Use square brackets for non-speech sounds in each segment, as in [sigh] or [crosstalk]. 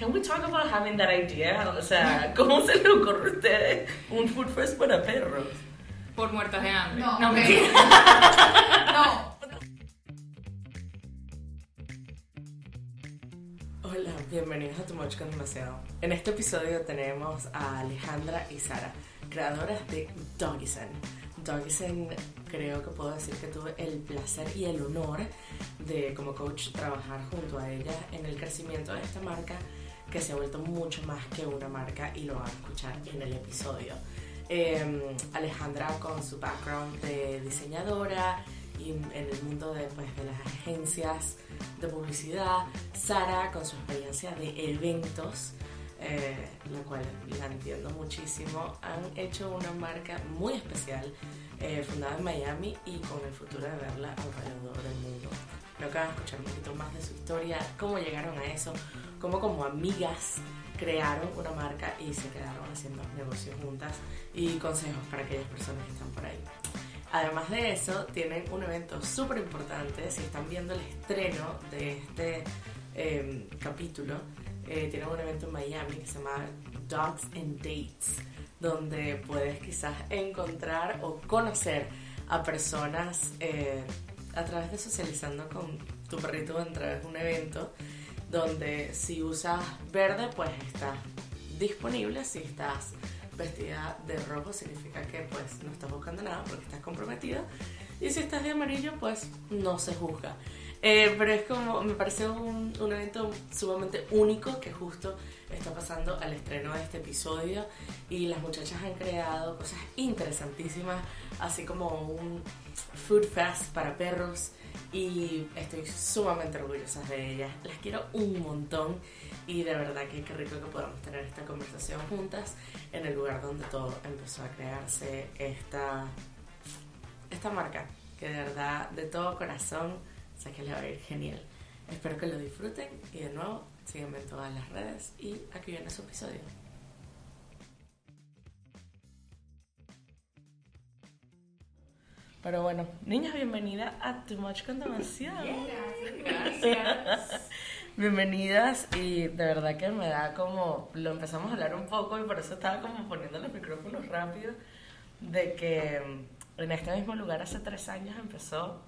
can we talk about having that idea? O sea, ¿cómo se le ocurre a ustedes un food fest para perros? Por muertas de hambre. No, no ok. mentira. [laughs] No, Hola, bienvenidos a Tu Much con Demasiado. En este episodio tenemos a Alejandra y Sara, creadoras de Doggysen. Doggysen, creo que puedo decir que tuve el placer y el honor de, como coach, trabajar junto a ellas en el crecimiento de esta marca que se ha vuelto mucho más que una marca y lo van a escuchar en el episodio. Eh, Alejandra con su background de diseñadora y en el mundo de, pues, de las agencias de publicidad, Sara con su experiencia de eventos, eh, la cual la entiendo muchísimo, han hecho una marca muy especial eh, fundada en Miami y con el futuro de verla alrededor del mundo. Creo que van a escuchar un poquito más de su historia, cómo llegaron a eso, cómo como amigas crearon una marca y se quedaron haciendo negocios juntas y consejos para aquellas personas que están por ahí. Además de eso, tienen un evento súper importante. Si están viendo el estreno de este eh, capítulo, eh, tienen un evento en Miami que se llama Dogs and Dates, donde puedes quizás encontrar o conocer a personas eh, a través de socializando con tu perrito a través de un evento, donde si usas verde, pues está disponible. Si estás vestida de rojo significa que pues no estás buscando nada porque estás comprometido y si estás de amarillo pues no se juzga Eh, pero es como me parece un, un evento sumamente único que justo está pasando al estreno de este episodio y las muchachas han creado cosas interesantísimas así como un food fest para perros y estoy sumamente orgullosa de ellas las quiero un montón y de verdad que qué rico que podamos tener esta conversación juntas en el lugar donde todo empezó a crearse esta, esta marca, que de verdad, de todo corazón, sé que le va a ir genial. Espero que lo disfruten y de nuevo, síganme en todas las redes y aquí viene su episodio. Pero bueno, niñas, bienvenida a Too Much con Demasiado. Gracias. [laughs] Bienvenidas y de verdad que me da como, lo empezamos a hablar un poco y por eso estaba como poniendo los micrófonos rápido, de que en este mismo lugar hace tres años empezó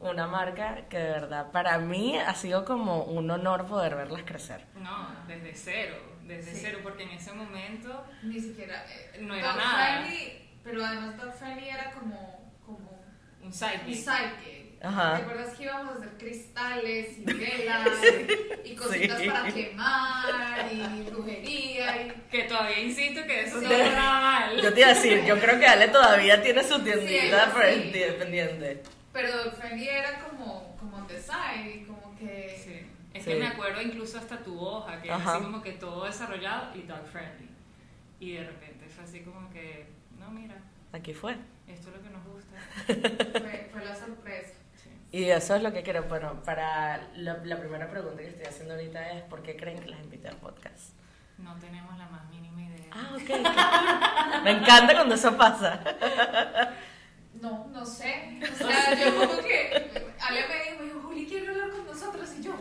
una marca que de verdad para mí ha sido como un honor poder verlas crecer. No, desde cero, desde Sí. cero, porque en ese momento ni siquiera. eh, No era dog nada. Friendly, pero además Dog Friendly era como, como un un sidekick. ¿Te acuerdas que íbamos a hacer cristales y [laughs] velas y cositas Sí. para quemar y brujería y. Que todavía insisto que eso Sí. no estaba mal. Yo te iba a decir, yo creo que Ale todavía tiene su tiendita Sí, pero Dog Friendly era como, como the side como que. Sí. Es Sí. que me acuerdo incluso hasta tu hoja, que Ajá. así como que todo desarrollado y dog friendly. Y de repente fue así como que, no, mira, Aquí fue. esto es lo que nos gusta. [laughs] Fue, fue la sorpresa. Sí. Y eso es lo que quiero. Bueno, para la, la primera pregunta que estoy haciendo ahorita es ¿por qué creen que las invité al podcast? No tenemos la más mínima idea. Ah, ok. Me encanta cuando eso pasa. [laughs] No, no sé. [laughs] O sea, yo como que. Ale me dijo, me dijo, Juli, quiero hablar con nosotros. Y yo,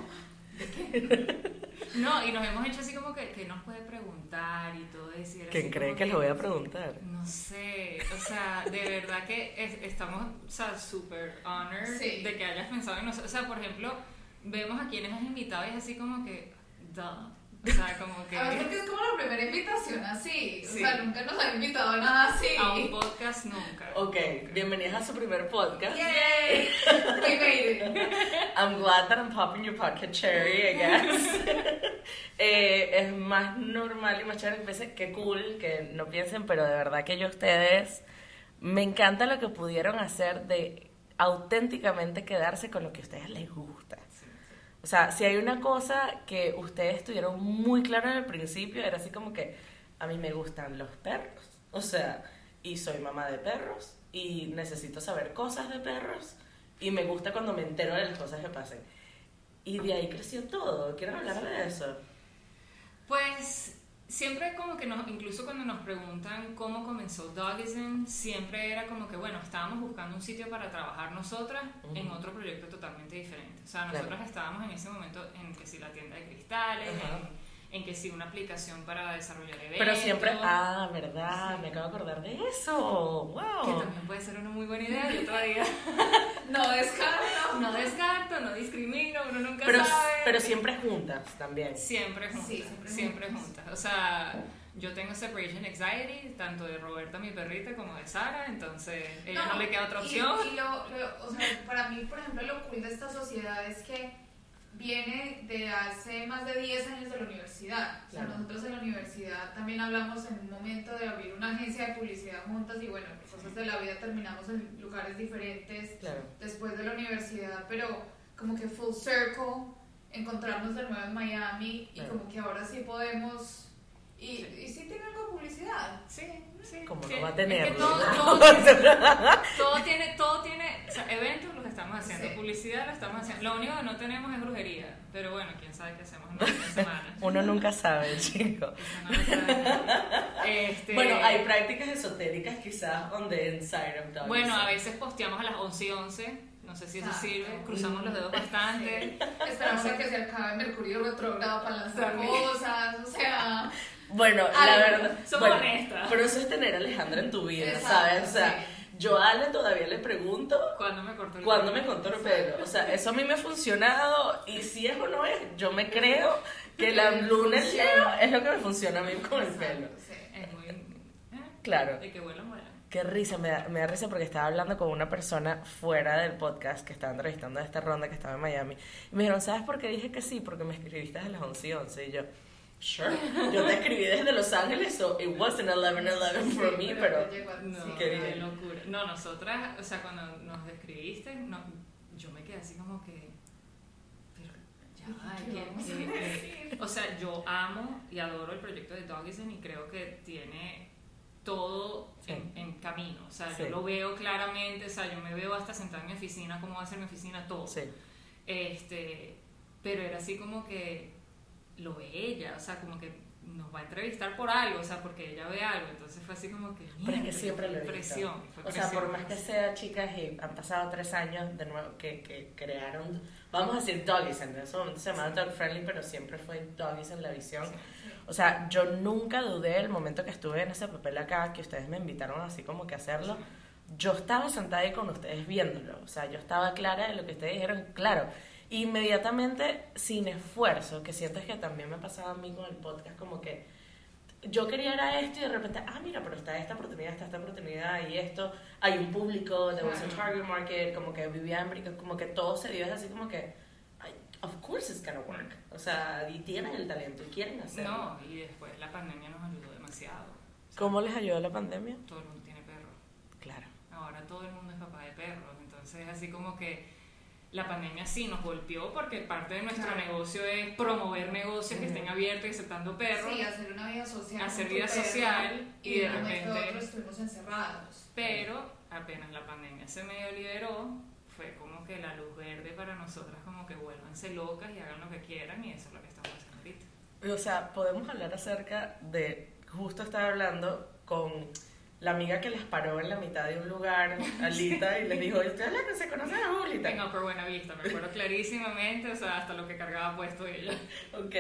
¿de qué? [laughs] No, y nos hemos hecho así como que, que nos puede preguntar y todo era ¿Quién cree como que le voy a preguntar? No sé, o sea, de verdad que es- estamos, o sea, súper honored Sí. de que hayas pensado en nosotros. O sea, por ejemplo, vemos a quienes has invitado y es así como que, duh. O sea, como que A ver, porque es como la primera invitación así. O Sí. sea, nunca nos han invitado a nada así. a un podcast nunca. Ok, bienvenidas a su primer podcast. ¡Yay! We made it. I'm glad that I'm popping your podcast cherry, I guess. [laughs] Eh, es más normal y más chévere que piensen, qué cool, que no piensen, pero de verdad que yo a ustedes me encanta lo que pudieron hacer de auténticamente quedarse con lo que a ustedes les gusta. O sea, si hay una cosa que ustedes tuvieron muy claro en el principio, era así como que a mí me gustan los perros. O sea, y soy mamá de perros y necesito saber cosas de perros y me gusta cuando me entero de las cosas que pasen. Y de ahí creció todo. ¿Quieren hablar de eso? Pues siempre como que nos, incluso cuando nos preguntan cómo comenzó Dogism, siempre era como que, bueno, estábamos buscando un sitio para trabajar nosotras en otro proyecto totalmente diferente. O sea, Claro. nosotras estábamos en ese momento en que si la tienda de cristales, en, en que sí una aplicación para desarrollar eventos. Pero siempre, ah, verdad, me acabo de acordar de eso. Wow. Que también puede ser una muy buena idea, yo todavía [laughs] No descarto. no descarto, no discrimino, uno nunca Pero, sabe. pero siempre juntas también. Siempre juntas, Sí, siempre siempre, juntas. juntas. O sea, yo tengo separation anxiety, tanto de Roberta, mi perrita, como de Sara, entonces a ella no, le queda otra y- opción. Y, lo, lo- o sea, para mí, por ejemplo, lo cool de esta sociedad es que viene de hace más de 10 años de la universidad. O sea, Claro. nosotros en la universidad también hablamos en un momento de abrir una agencia de publicidad juntas y bueno, por cosas de la vida terminamos en lugares diferentes Claro. después de la universidad, pero como que full circle, encontrarnos de nuevo en Miami y Claro. como que ahora sí podemos... Y Sí. y sí tiene algo de publicidad. Sí, sí. Como no sí. va a Es que todo, ¿no? [laughs] todo tiene, todo tiene, todo tiene, o sea, eventos los estamos haciendo, Sí. publicidad lo estamos haciendo. Lo único que no tenemos es brujería, pero bueno, quién sabe qué hacemos en una [laughs] semana. Uno nunca sabe, [laughs] chico. No sabemos. Este, Bueno, hay prácticas esotéricas quizás on the inside of dogs. Bueno, a veces posteamos a las 11 y 11, no sé si eso Exacto. sirve, cruzamos los dedos bastante. Esperamos a que se acabe Mercurio retrogrado para lanzar cosas, o sea... Bueno, la verdad. Somos bueno, honestas. Pero eso es tener a Alejandra en tu vida, Exacto, ¿sabes? O sea, sí. yo a Ale todavía le pregunto Cuando me cortó el cuándo pelo? me contó el pelo. O sea, eso a mí me ha funcionado y si es o no es, yo me creo que la luna es lo que me funciona a mí con el pelo. Sí. Es muy... ¿eh? Claro. De que vuela, vuela. Qué risa, me da, me da risa porque estaba hablando con una persona fuera del podcast que estaba entrevistando a esta ronda que estaba en Miami. Y me dijeron, ¿sabes por qué dije que sí? Porque me escribiste a las 11 y 11. Y yo, sure. [laughs] Yo te escribí desde Los Ángeles, so it wasn't 11-11 for me, pero... No, sí. Qué bien. locura. No, nosotras, o sea, cuando nos describiste, no, yo me quedé así como que. Pero ya va, ¿Qué ¿qué- vamos a qué- qué? O sea, yo amo y adoro el proyecto de Dogison y creo que tiene todo Sí. en, en camino. O sea, Sí. yo lo veo claramente, o sea, yo me veo hasta sentada en mi oficina, cómo va a ser mi oficina, todo. Sí. Este, pero era así como que lo ve ella, o sea, como que nos va a entrevistar por algo, o sea, porque ella ve algo, entonces fue así como que... Pero es que siempre lo presión, fue O sea, por más que sea, chicas, y han pasado tres años de nuevo que, que crearon, vamos a decir Doggies, en ese momento se llamaba Dog Friendly, pero siempre fue Doggies en la visión. O sea, yo nunca dudé el momento que estuve en ese papel acá, que ustedes me invitaron así como que a hacerlo. Yo estaba sentada ahí con ustedes viéndolo. O sea, yo estaba clara de lo que ustedes dijeron, claro. Inmediatamente, sin esfuerzo, que siento es que también me pasaba a mí con el podcast, como que yo quería era esto y de repente, ah, mira, pero está esta oportunidad, está esta oportunidad y esto, hay un público, there was a target market, como que vivía en como que todo se dio es así como que, of course it's gonna work. O sea, y tienen el talento y quieren hacerlo. No, y después la pandemia nos ayudó demasiado. O sea, ¿Cómo les ayudó la pandemia? Todo el mundo tiene perros. Claro. Ahora todo el mundo es papá de perros. Entonces, así como que la pandemia sí nos golpeó porque parte de nuestro Claro. negocio es promover negocios que estén abiertos y aceptando perros. Sí, hacer una vida social. Hacer vida perro, social y de repente- otro estuvimos encerrados. Pero apenas la pandemia se medio liberó, fue como que la luz verde para nosotras, como que vuélvanse locas y hagan lo que quieran, y eso es lo que estamos haciendo ahorita. O sea, podemos hablar acerca de, justo estaba hablando con la amiga que les paró en la mitad de un lugar, [laughs] Alita, y les dijo, ¿ustedes la que se conocen a Julita? En Upper Buenavista, me acuerdo [laughs] clarísimamente, o sea, hasta lo que cargaba puesto ella. Ok.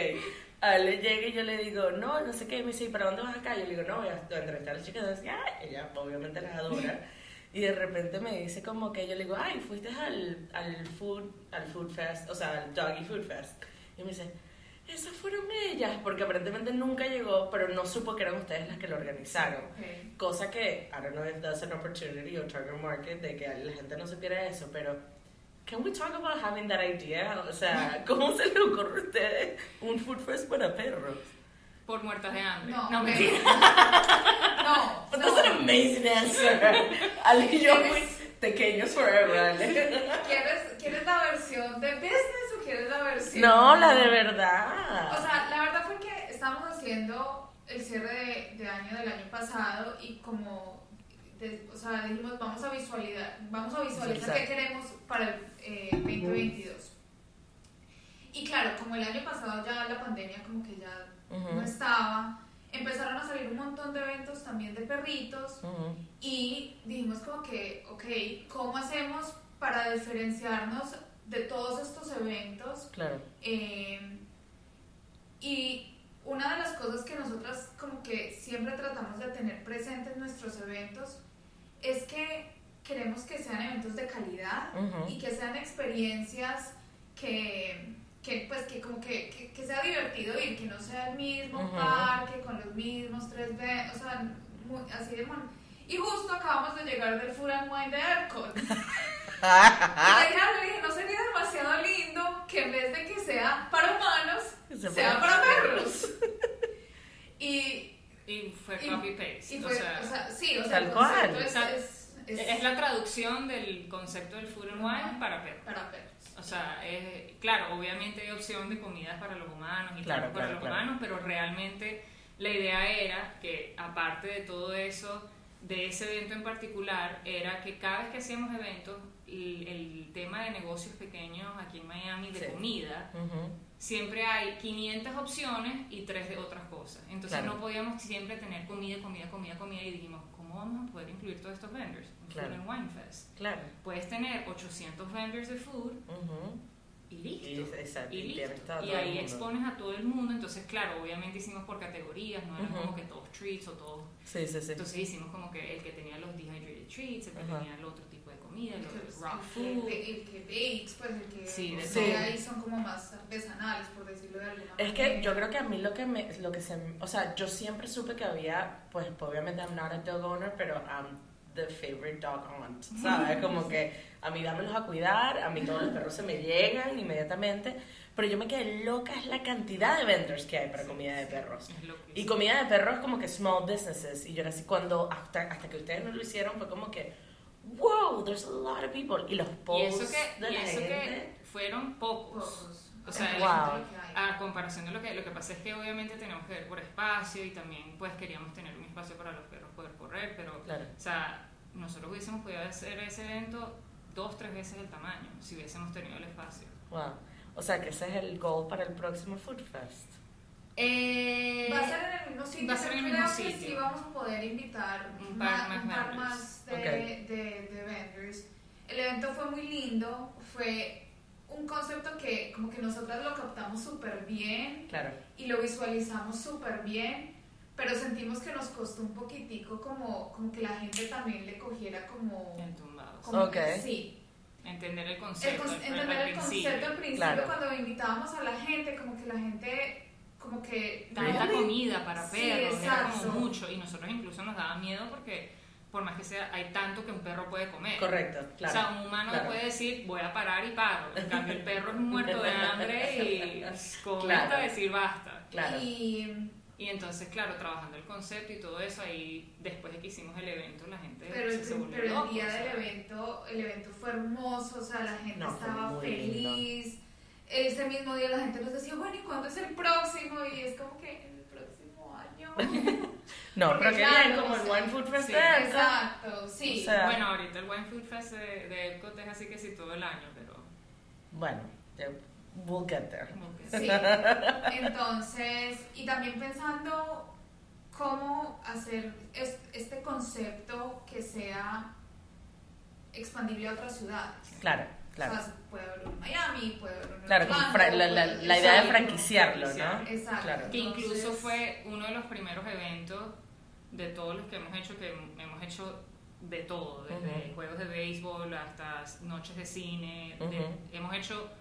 Ale llega y yo le digo, no, no sé qué. Me dice, ¿y para dónde vas acá? Yo le digo, no, voy a entrevistar a la chica. Y dice, "Ah", ella obviamente las adora. [laughs] Y de repente me dice como que yo le digo, ay, fuiste al, al food, al food fest, o sea, al doggy food fest. Y me dice, esas fueron ellas, porque aparentemente nunca llegó, pero no supo que eran ustedes las que lo organizaron. Cosa que, I don't know if that's an opportunity or target market, de que la gente no supiera eso, pero can we talk about having that idea? O sea, [laughs] ¿cómo se le ocurre a ustedes un food fest para perros? Por muertas de hambre. No, no mentira. [laughs] No, But [laughs] no. that's an amazing answer. Ale y yo muy pequeños forever. ¿Quieres, ¿Quieres la versión de business versión? No, la de O verdad. sea, la verdad fue que estábamos haciendo el cierre de, de año del año pasado y como, de- o sea, dijimos vamos a visualizar, vamos a visualizar qué queremos para el eh, 2022. Y claro, como el año pasado ya la pandemia como que ya Ujú. no estaba, empezaron a salir un montón de eventos también de perritos y dijimos como que, ok, ¿cómo hacemos para diferenciarnos de todos estos eventos? Claro. Eh, y una de las cosas que nosotras como que siempre tratamos de tener presentes en nuestros eventos es que queremos que sean eventos de calidad Ujú. y que sean experiencias que, que pues que como que, que, que sea divertido ir, que no sea el mismo Ujú. parque con los mismos tres veces, o sea, muy- así de mon- Y justo acabamos de llegar del Food and Wine de ERCOT. [laughs] Y le dije, a- le dije, no sería demasiado lindo que en vez de que sea para humanos, Se sea para perros. [laughs] Y, Y fue copy paste. y o sea, o sea, sí, o sea, Tal el cual. concepto es, Exacto. es, es es la traducción del concepto del food and wine para perros. para perros. O sea, es, claro, obviamente hay opción de comidas para los humanos y Claro, para claro, los claro. humanos, pero realmente la idea era que, aparte de todo eso, de ese evento en particular, era que cada vez que hacíamos eventos, el, el tema de negocios pequeños aquí en Miami de Sí. comida, siempre hay 500 opciones y tres de otras cosas. Entonces Claro. no podíamos siempre tener comida, comida, comida, comida y dijimos, ¿cómo vamos a poder incluir todos estos vendors en Claro. Food and Wine Fest? Claro. Puedes tener 800 vendors de food. Y listo. Y, exacto, Y, y listo. Y ahí expones a todo el mundo. Entonces, claro, obviamente hicimos por categorías, no eran Ujú. como que todos treats o todos. Sí, sí, sí. Entonces hicimos como que el que tenía los dehydrated treats, el que tenía el otro tipo de comida, el raw el food. el que bakes, pues el que Sí, de ahí son como más artesanales, por decirlo de alguna Es manera. que yo creo que a mí lo que me, lo que se, o sea, yo siempre supe que había, pues obviamente I'm not a dog owner, pero I'm the favorite dog aunt, ¿sabes? [laughs] Como que a mí dámelos a cuidar, a mí todos los perros se me llegan inmediatamente, pero yo me quedé loca es la cantidad de vendors que hay para comida de perros. Y comida de perros como que small businesses. Y yo era así, cuando hasta, hasta que ustedes no lo hicieron, fue como que, wow, there's a lot of people. Y los Y posts eso que, de y la eso gente. que fueron pocos. Pocos. O sea, Wow. de lo que hay. A comparación de lo que lo que pasa es que obviamente tenemos que ver por espacio y también pues queríamos tener un espacio para los perros poder correr, pero Claro. o sea, nosotros hubiésemos podido hacer ese evento dos, tres veces el tamaño si hubiésemos tenido el espacio. Wow. O sea, que ese es el goal para el próximo Food Fest. Eh, Va a ser en el mismo sitio. va a ser en el mismo que sitio. sí vamos a poder invitar Un par más un par más de, Ok. de, de vendors. El evento fue muy lindo, fue un concepto que como que nosotras lo captamos súper bien Claro. y lo visualizamos súper bien, pero sentimos que nos costó un poquitico como, como que la gente también le cogiera como... entumbados. como Ok. que sí, Entender el el concepto. con- al- al entender el principio. concepto al principio Claro. cuando invitábamos a la gente, como que la gente como que... Tanta really- comida para Sí, perros, era como mucho y nosotros incluso nos daba miedo porque por más que sea, hay tanto que un perro puede comer. Correcto, claro. O sea, un humano claro. puede decir, voy a parar y paro. En cambio, el perro es muerto de hambre y [laughs] come Claro. decir basta. Claro. Y, Y entonces, claro, trabajando el concepto y todo eso, ahí después de que hicimos el evento, la gente pero el, se volvió pero el día o sea. del evento, el evento fue hermoso, o sea, la gente No, estaba feliz. Ese mismo día la gente nos decía, bueno, ¿y cuándo es el próximo? Y es como que el próximo año. [laughs] No, Porque pero que claro, bien, como o el Wine Food Fest sí, de Erika. Exacto, sí. O sea, Bueno, ahorita el Wine Food Fest de, de Epcot es así que sí todo el año, pero... Bueno, we'll get there. [laughs] Sí. Entonces, y también pensando cómo hacer es- este concepto que sea expandible a otras ciudades. Claro, claro. O sea, puede haber uno en Miami, puede haber uno en Claro, fra- la, la- puede- la idea de franquiciarlo, ¿no? Exacto. Claro. Que incluso fue uno de los primeros eventos de todos los que hemos hecho, que hemos hecho de todo, desde Ujú. juegos de béisbol hasta noches de cine, de- Ujú. hemos hecho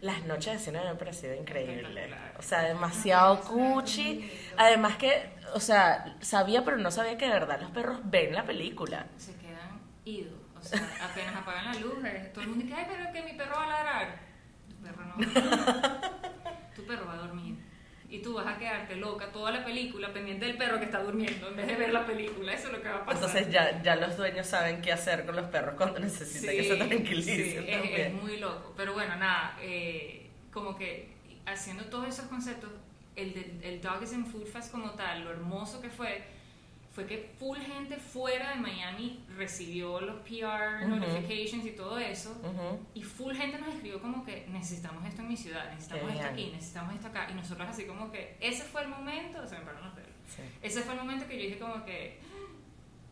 Las noches de cine me han parecido increíble. Espectacular. O sea, demasiado es cuchi. Además que, o sea, sabía pero no sabía que de verdad los perros ven la película. se quedan idos. O sea, apenas apagan la luz, todo el mundo dice, ay, pero que mi perro va a ladrar. Tu perro no va a ladrar. [laughs] Tu perro va a dormir. Y tú vas a quedarte loca toda la película pendiente del perro que está durmiendo en vez de ver la película. Eso es lo que va a pasar. Entonces ya, ya los dueños saben qué hacer con los perros cuando necesitan que se tranquilicen sí, es- muy loco. Pero bueno, nada, eh, como que haciendo todos esos conceptos, el, de, el Dog is in Food Fest como tal, lo hermoso que fue, fue que full gente fuera de Miami recibió los PR Ujú. notifications y todo eso. Ujú. Y full gente nos escribió como que necesitamos esto en mi ciudad, necesitamos Qué esto bien. aquí, necesitamos esto acá. Y nosotros así como que ese fue el momento, se me pararon los pelos. Sí, Ese fue el momento que yo dije como que,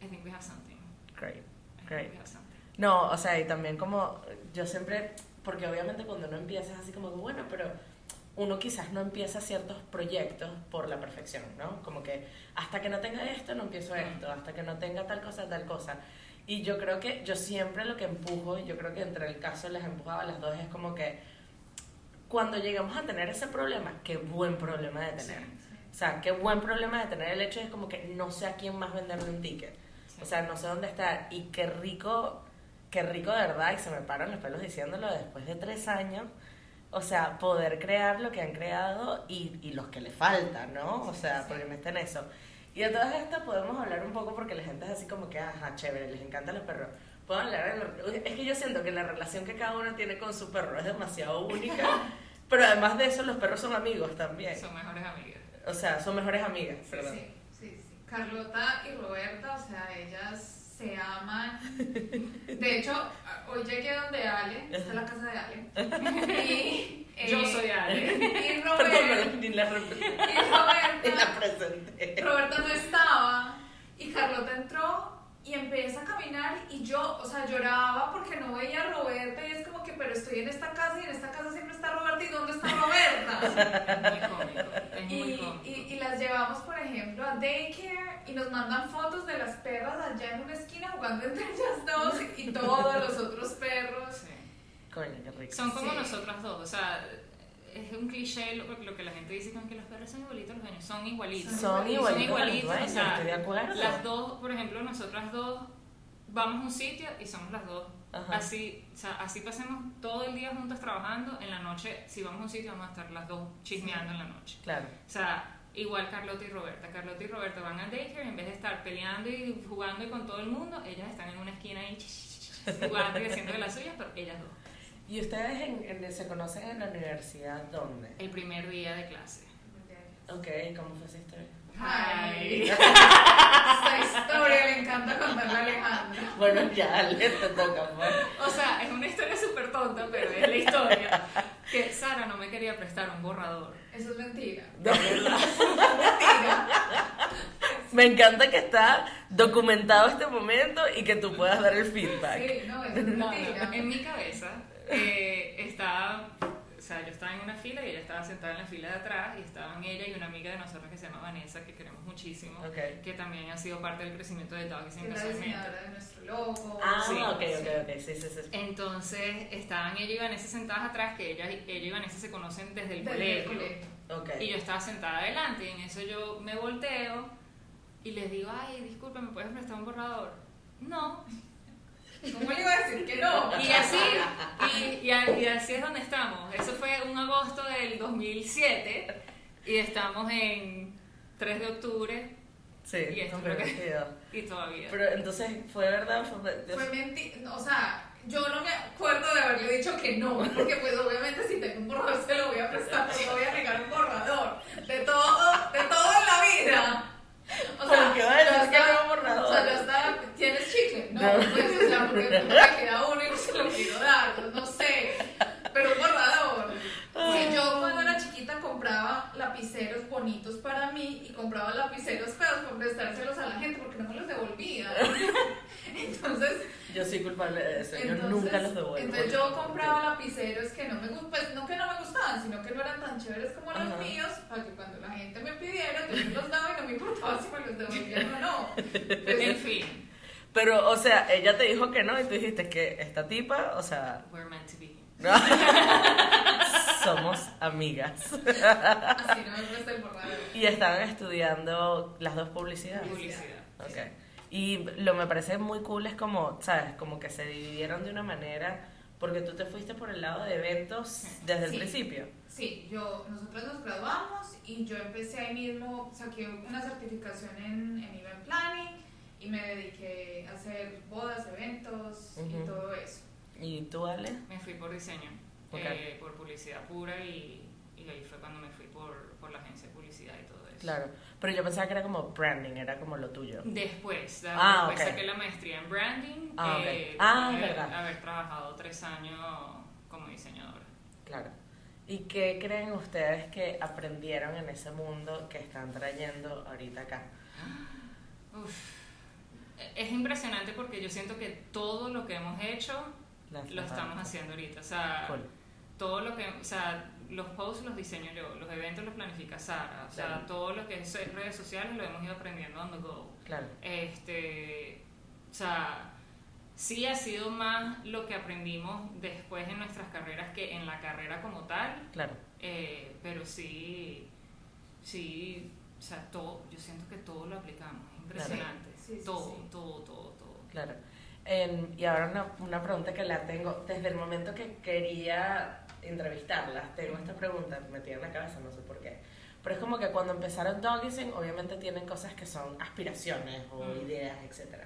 I think we have something. great. I think Great. we have something. No, o sea, y también como yo siempre, porque obviamente cuando uno empieza es así como que, bueno, pero uno quizás no empieza ciertos proyectos por la perfección, ¿no? Como que hasta que no tenga esto, no empiezo esto, hasta que no tenga tal cosa, tal cosa. Y yo creo que yo siempre lo que empujo, yo creo que entre el caso les empujaba a las dos, es como que cuando llegamos a tener ese problema, qué buen problema de tener. O sea, qué buen problema de tener el hecho es como que no sé a quién más venderle un ticket. O sea, no sé dónde estar. Y qué rico, qué rico de verdad, y se me paran los pelos diciéndolo después de tres años o sea, poder crear lo que han creado y, y los que le faltan, ¿no? O sea, porque no está en eso. Y de todas estas podemos hablar un poco porque la gente es así como que, ajá, chévere, les encantan los perros. Puedo hablar Es que yo siento que la relación que cada uno tiene con su perro es demasiado única, [laughs] pero además de eso los perros son amigos también. Son mejores amigas. O sea, son mejores amigas, perdón. Sí, sí, sí. Carlota y Roberta, o sea, ellas se aman. De hecho, hoy llegué donde Ale, está la casa de Ale. Y, Yo eh, soy Ale. Y Roberta. [laughs] ni la, [laughs] y la presenté. Roberta no estaba. Y Carlota entró y empieza a caminar y yo, o sea, lloraba porque no veía a Roberta y es como que, pero estoy en esta casa y en esta casa siempre está Roberta y ¿dónde está Roberta? [laughs] muy cómico, es muy y, cómico. Y, y, las llevamos, por ejemplo, a daycare y nos mandan fotos de las perras allá en una esquina jugando entre ellas dos y todos los otros perros. Sí. Coño, qué rico. Son como Sí. nosotras dos, o sea, es un cliché lo, lo que la gente dice que los perros son igualitos los dueños, son igualitos. Son igualitos, Son igualitos, a los o sea. Las dos, por ejemplo, nosotras dos vamos a un sitio y somos las dos. Ajá. Así, o sea, así pasemos todo el día juntas trabajando, en la noche, si vamos a un sitio, vamos a estar las dos chismeando en la noche. Claro. O sea, igual Carlota y Roberta. Carlota y Roberta van al daycare y en vez de estar peleando y jugando y con todo el mundo, ellas están en una esquina ahí jugando y haciendo de las suyas, pero ellas dos. ¿Y ustedes en, en- se conocen en la universidad dónde? El primer día de clase. Ok, ¿cómo fue esa historia? Ay. Esta historia le encanta contarla a Alejandra. Bueno, ya, le te toca. O sea, es una historia súper tonta, pero es la historia. Que Sara no me quería prestar un borrador. Eso es mentira. De verdad. Mentira. Me encanta que está documentado este momento y que tú puedas dar el feedback. Sí, no, eso es No, no, mentira. En mi cabeza eh, o sea, yo estaba en una fila y ella estaba sentada en la fila de atrás y estaban ella y una amiga de nosotros que se llama Vanessa, que queremos muchísimo, Ok. que también ha sido parte del crecimiento de Doggies diseñadora de nuestro logo. Ah, Sí, ok, sí. ok, ok, sí, sí, sí. Entonces estaban ella y Vanessa sentadas atrás, que ella, ella y Vanessa se conocen desde el colegio. colegio. Ok. Y yo estaba sentada adelante y en eso yo me volteo y les digo, ay, disculpe, ¿me puedes prestar un borrador? No. ¿Cómo le iba a decir que no? Y así, y, y a- y así es donde estamos. Eso fue un agosto del 2007 y estamos en 3 de octubre Sí, Y esto no, creo que- [laughs] y todavía. Pero entonces, ¿fue verdad? Fue, Fue mentira, o sea, yo no me acuerdo de haberle dicho que no, porque pues obviamente si tengo un borrador se lo voy a prestar, porque voy a negar un borrador de todo en la vida. O ¿Por qué va a yo decir que estaba- no un borrador? O sea, yo estaba, ¿tienes chicle? No, No. pues, o sea, porque no me queda uno y no se lo quiero dar, pues, no sé, pero un borrador. Si yo cuando era chiquita compraba lapiceros bonitos para mí y compraba lapiceros feos por prestárselos a la gente porque no me los devolvía. Entonces, Yo soy culpable de eso, yo entonces, nunca los devuelvo. entonces yo compraba lapiceros que no me gustaban, pues no que no me gustaban, sino que no eran tan chéveres como Ajá. los míos, para que cuando la gente me pidiera, yo los daba y no me importaba si me los devolvían o no. Pues, En fin, Pero, o sea, ella te dijo que no y tú dijiste que esta tipa, o sea, we're meant to be. [laughs] somos amigas. así no me. Y estaban estudiando las dos publicidades. Publicidad. Ok. Y lo me parece muy cool es como, ¿sabes? Como que se dividieron de una manera, porque tú te fuiste por el lado de eventos desde el Sí. principio. Sí, yo, nosotros nos graduamos y yo empecé ahí mismo, saqué una certificación en, en event planning y me dediqué a hacer bodas, eventos y Ujú. todo eso. ¿Y tú, Ale? Me fui por diseño, Ok. eh, por publicidad pura y, y ahí fue cuando me fui por, por la agencia de publicidad y todo eso. Claro. Pero yo pensaba que era como branding, era como lo tuyo. Después, Ah, después ok. saqué la maestría en branding. Ah, ok. eh, Ah, haber, verdad. haber trabajado tres años como diseñadora. Claro. ¿Y qué creen ustedes que aprendieron en ese mundo que están trayendo ahorita acá? [gasps] Uf. Es impresionante porque yo siento que todo lo que hemos hecho lo estamos haciendo ahorita. O sea, Cool. todo lo que, o sea, los posts los diseño yo, los eventos los planifica Sara, o sea, Claro. todo lo que es redes sociales lo hemos ido aprendiendo on the go. Claro. Este, o sea, sí ha sido más lo que aprendimos después en nuestras carreras que en la carrera como tal, Claro. eh, pero sí, sí, o sea, todo, yo siento que todo lo aplicamos, impresionante, Sí, sí, sí, todo, sí. todo, todo, todo. Claro. Em, y ahora una, una pregunta que la tengo desde el momento que quería entrevistarlas. Tengo esta pregunta metida en la cabeza, no sé por qué. Pero es como que cuando empezaron Doggison, obviamente tienen cosas que son aspiraciones o Mm. ideas, etc.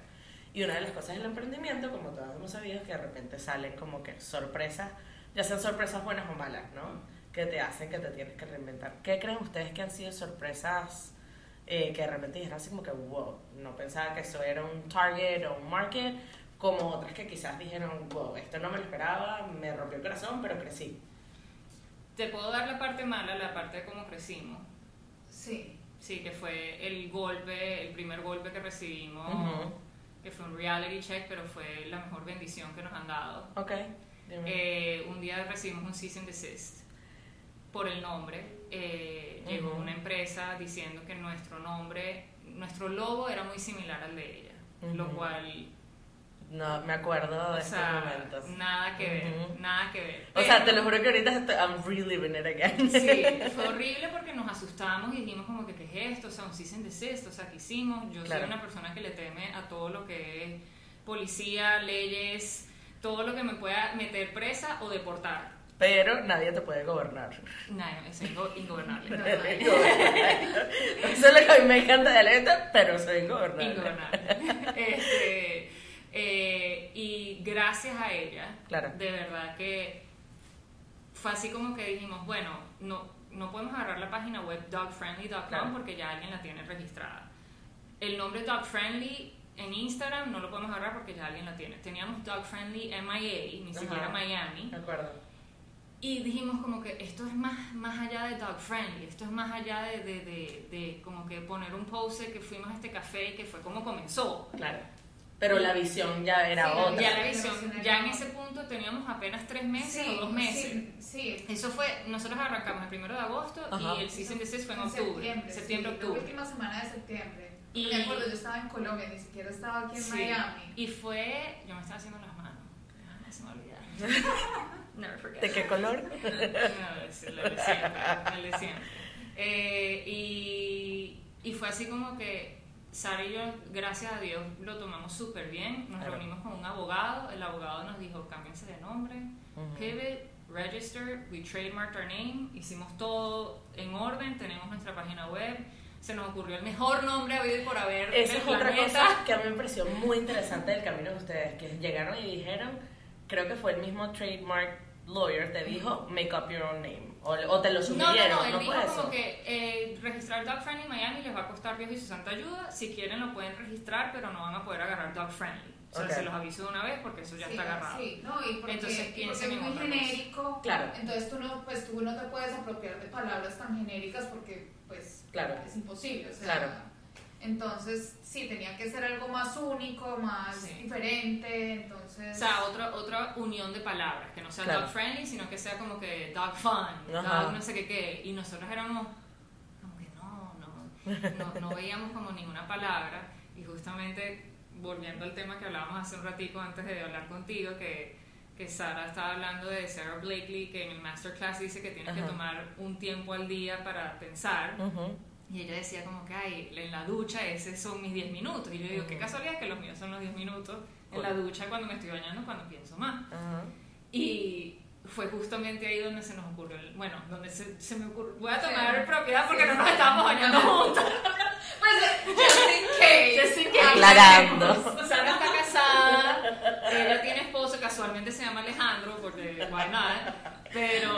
Y una de las cosas del emprendimiento, como todos hemos sabido, es que de repente salen como que sorpresas, ya sean sorpresas buenas o malas, ¿no? Que te hacen que te tienes que reinventar. ¿Qué creen ustedes que han sido sorpresas eh, que de repente dijeron así como que, wow, no pensaba que eso era un target o un market, como otras que quizás dijeron, wow, esto no me lo esperaba, me rompió el corazón, pero crecí. Te puedo dar la parte mala, la parte de cómo crecimos. Sí. Sí, que fue el golpe, el primer golpe que recibimos, Ujú. que fue un reality check, pero fue la mejor bendición que nos han dado. Ok. Eh, un día recibimos un cease and desist por el nombre. Eh, Llegó Ujú. una empresa diciendo que nuestro nombre, nuestro logo era muy similar al de ella, lo Ujú. cual, no, me acuerdo o de estos sea, momentos. nada que ver, nada que ver. O sea, te lo juro que ahorita estoy, I'm reliving it again. Sí, [laughs] fue horrible porque nos asustamos y dijimos como que qué es esto, o sea, un cease and desist, o sea, ¿qué hicimos? Yo Claro. soy una persona que le teme a todo lo que es policía, leyes, todo lo que me pueda meter presa o deportar. Pero nadie te puede gobernar. Nada, es ingo- ingobernable. Eso es lo que a mí me encanta de la pero soy ingobernable. ingobernable. [laughs] Este, eh, y gracias a ella, Claro. de verdad que fue así como que dijimos, bueno, no, no podemos agarrar la página web dogfriendly.com Claro. porque ya alguien la tiene registrada. El nombre dogfriendly en Instagram no lo podemos agarrar porque ya alguien la tiene. Teníamos dogfriendly MIA, ni siquiera Ajá. Miami. De acuerdo. Y dijimos como que esto es más, más allá de dog friendly, esto es más allá de, de, de, de como que poner un post que fuimos a este café y que fue como comenzó. Claro. Pero la visión ya era Sí, otra. Ya la visión, ya en ese punto teníamos apenas tres meses Sí, o dos meses. Sí, sí. Eso fue, nosotros arrancamos el primero de agosto Ajá. y el season desist fue en En octubre, septiembre, septiembre, sí, La octubre. última semana de septiembre. Y- me acuerdo, yo estaba en Colombia, ni siquiera estaba aquí en Sí. Miami. Y fue, yo me estaba haciendo las manos, Ah, se me olvidaron. [laughs] Never forget. ¿De qué color? [laughs] No, es el de siempre, el de siempre. Eh, y, y fue así como que Sara y yo, gracias a Dios, lo tomamos súper bien. Nos Claro. reunimos con un abogado. El abogado nos dijo, cámbiense de nombre, Ujú. pivot, register, we trademarked our name. Hicimos todo en orden, tenemos nuestra página web. Se nos ocurrió el mejor nombre habido y por haber Esa es otra planeta. cosa que a mí me pareció muy interesante del camino de ustedes, que llegaron y dijeron, creo que fue el mismo trademark lawyer, te dijo, make up your own name, o, o te lo No, no, sugirieron, no, él dijo como eso? que eh, registrar Dog Friendly Miami les va a costar Dios y su santa ayuda. Si quieren lo pueden registrar, pero no van a poder agarrar Dog Friendly. O sea, se los aviso de una vez porque eso ya sí, está agarrado. Sí, no, y porque, Entonces, y porque piensen es muy otra cosa. genérico. Claro. Entonces tú no, pues tú no te puedes apropiar de palabras tan genéricas porque pues Claro. es imposible. O sea, Claro. Entonces, sí, tenía que ser algo más único, más Sí. diferente. Entonces. O sea, otra, otra unión de palabras, que no sea Claro. dog friendly, sino que sea como que dog fun, Ajá. dog no sé qué qué. Y nosotros éramos como que no, no, no, no veíamos como ninguna palabra. Y justamente, volviendo al tema que hablábamos hace un ratico antes de hablar contigo, que, que Sara estaba hablando de Sarah Blakely, que en el masterclass dice que tienes que Ajá. tomar un tiempo al día para pensar. Ujú. Y ella decía como que, ay, en la ducha ese son mis 10 minutos. Y yo digo, qué casualidad que los míos son los 10 minutos en la ducha cuando me estoy bañando, cuando pienso más. Y fue justamente ahí donde se nos ocurrió, el- bueno, donde se, se me ocurrió, voy a tomar propiedad porque no nos estábamos bañando [laughs] juntas. Pues, just in case. Just in case. Aclarando. Sara está casada, ella tiene esposo, casualmente se llama Alejandro, porque why not, pero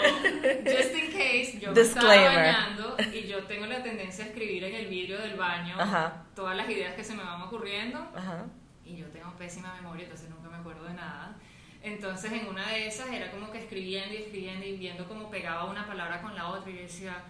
just in case, yo me estaba Disclaimer. bañando y yo tengo la tendencia a escribir en el vidrio del baño Ajá. todas las ideas que se me van ocurriendo Ajá. y yo tengo pésima memoria, entonces nunca me acuerdo de nada. Entonces en una de esas era como que escribiendo y escribiendo y viendo cómo pegaba una palabra con la otra y yo decía,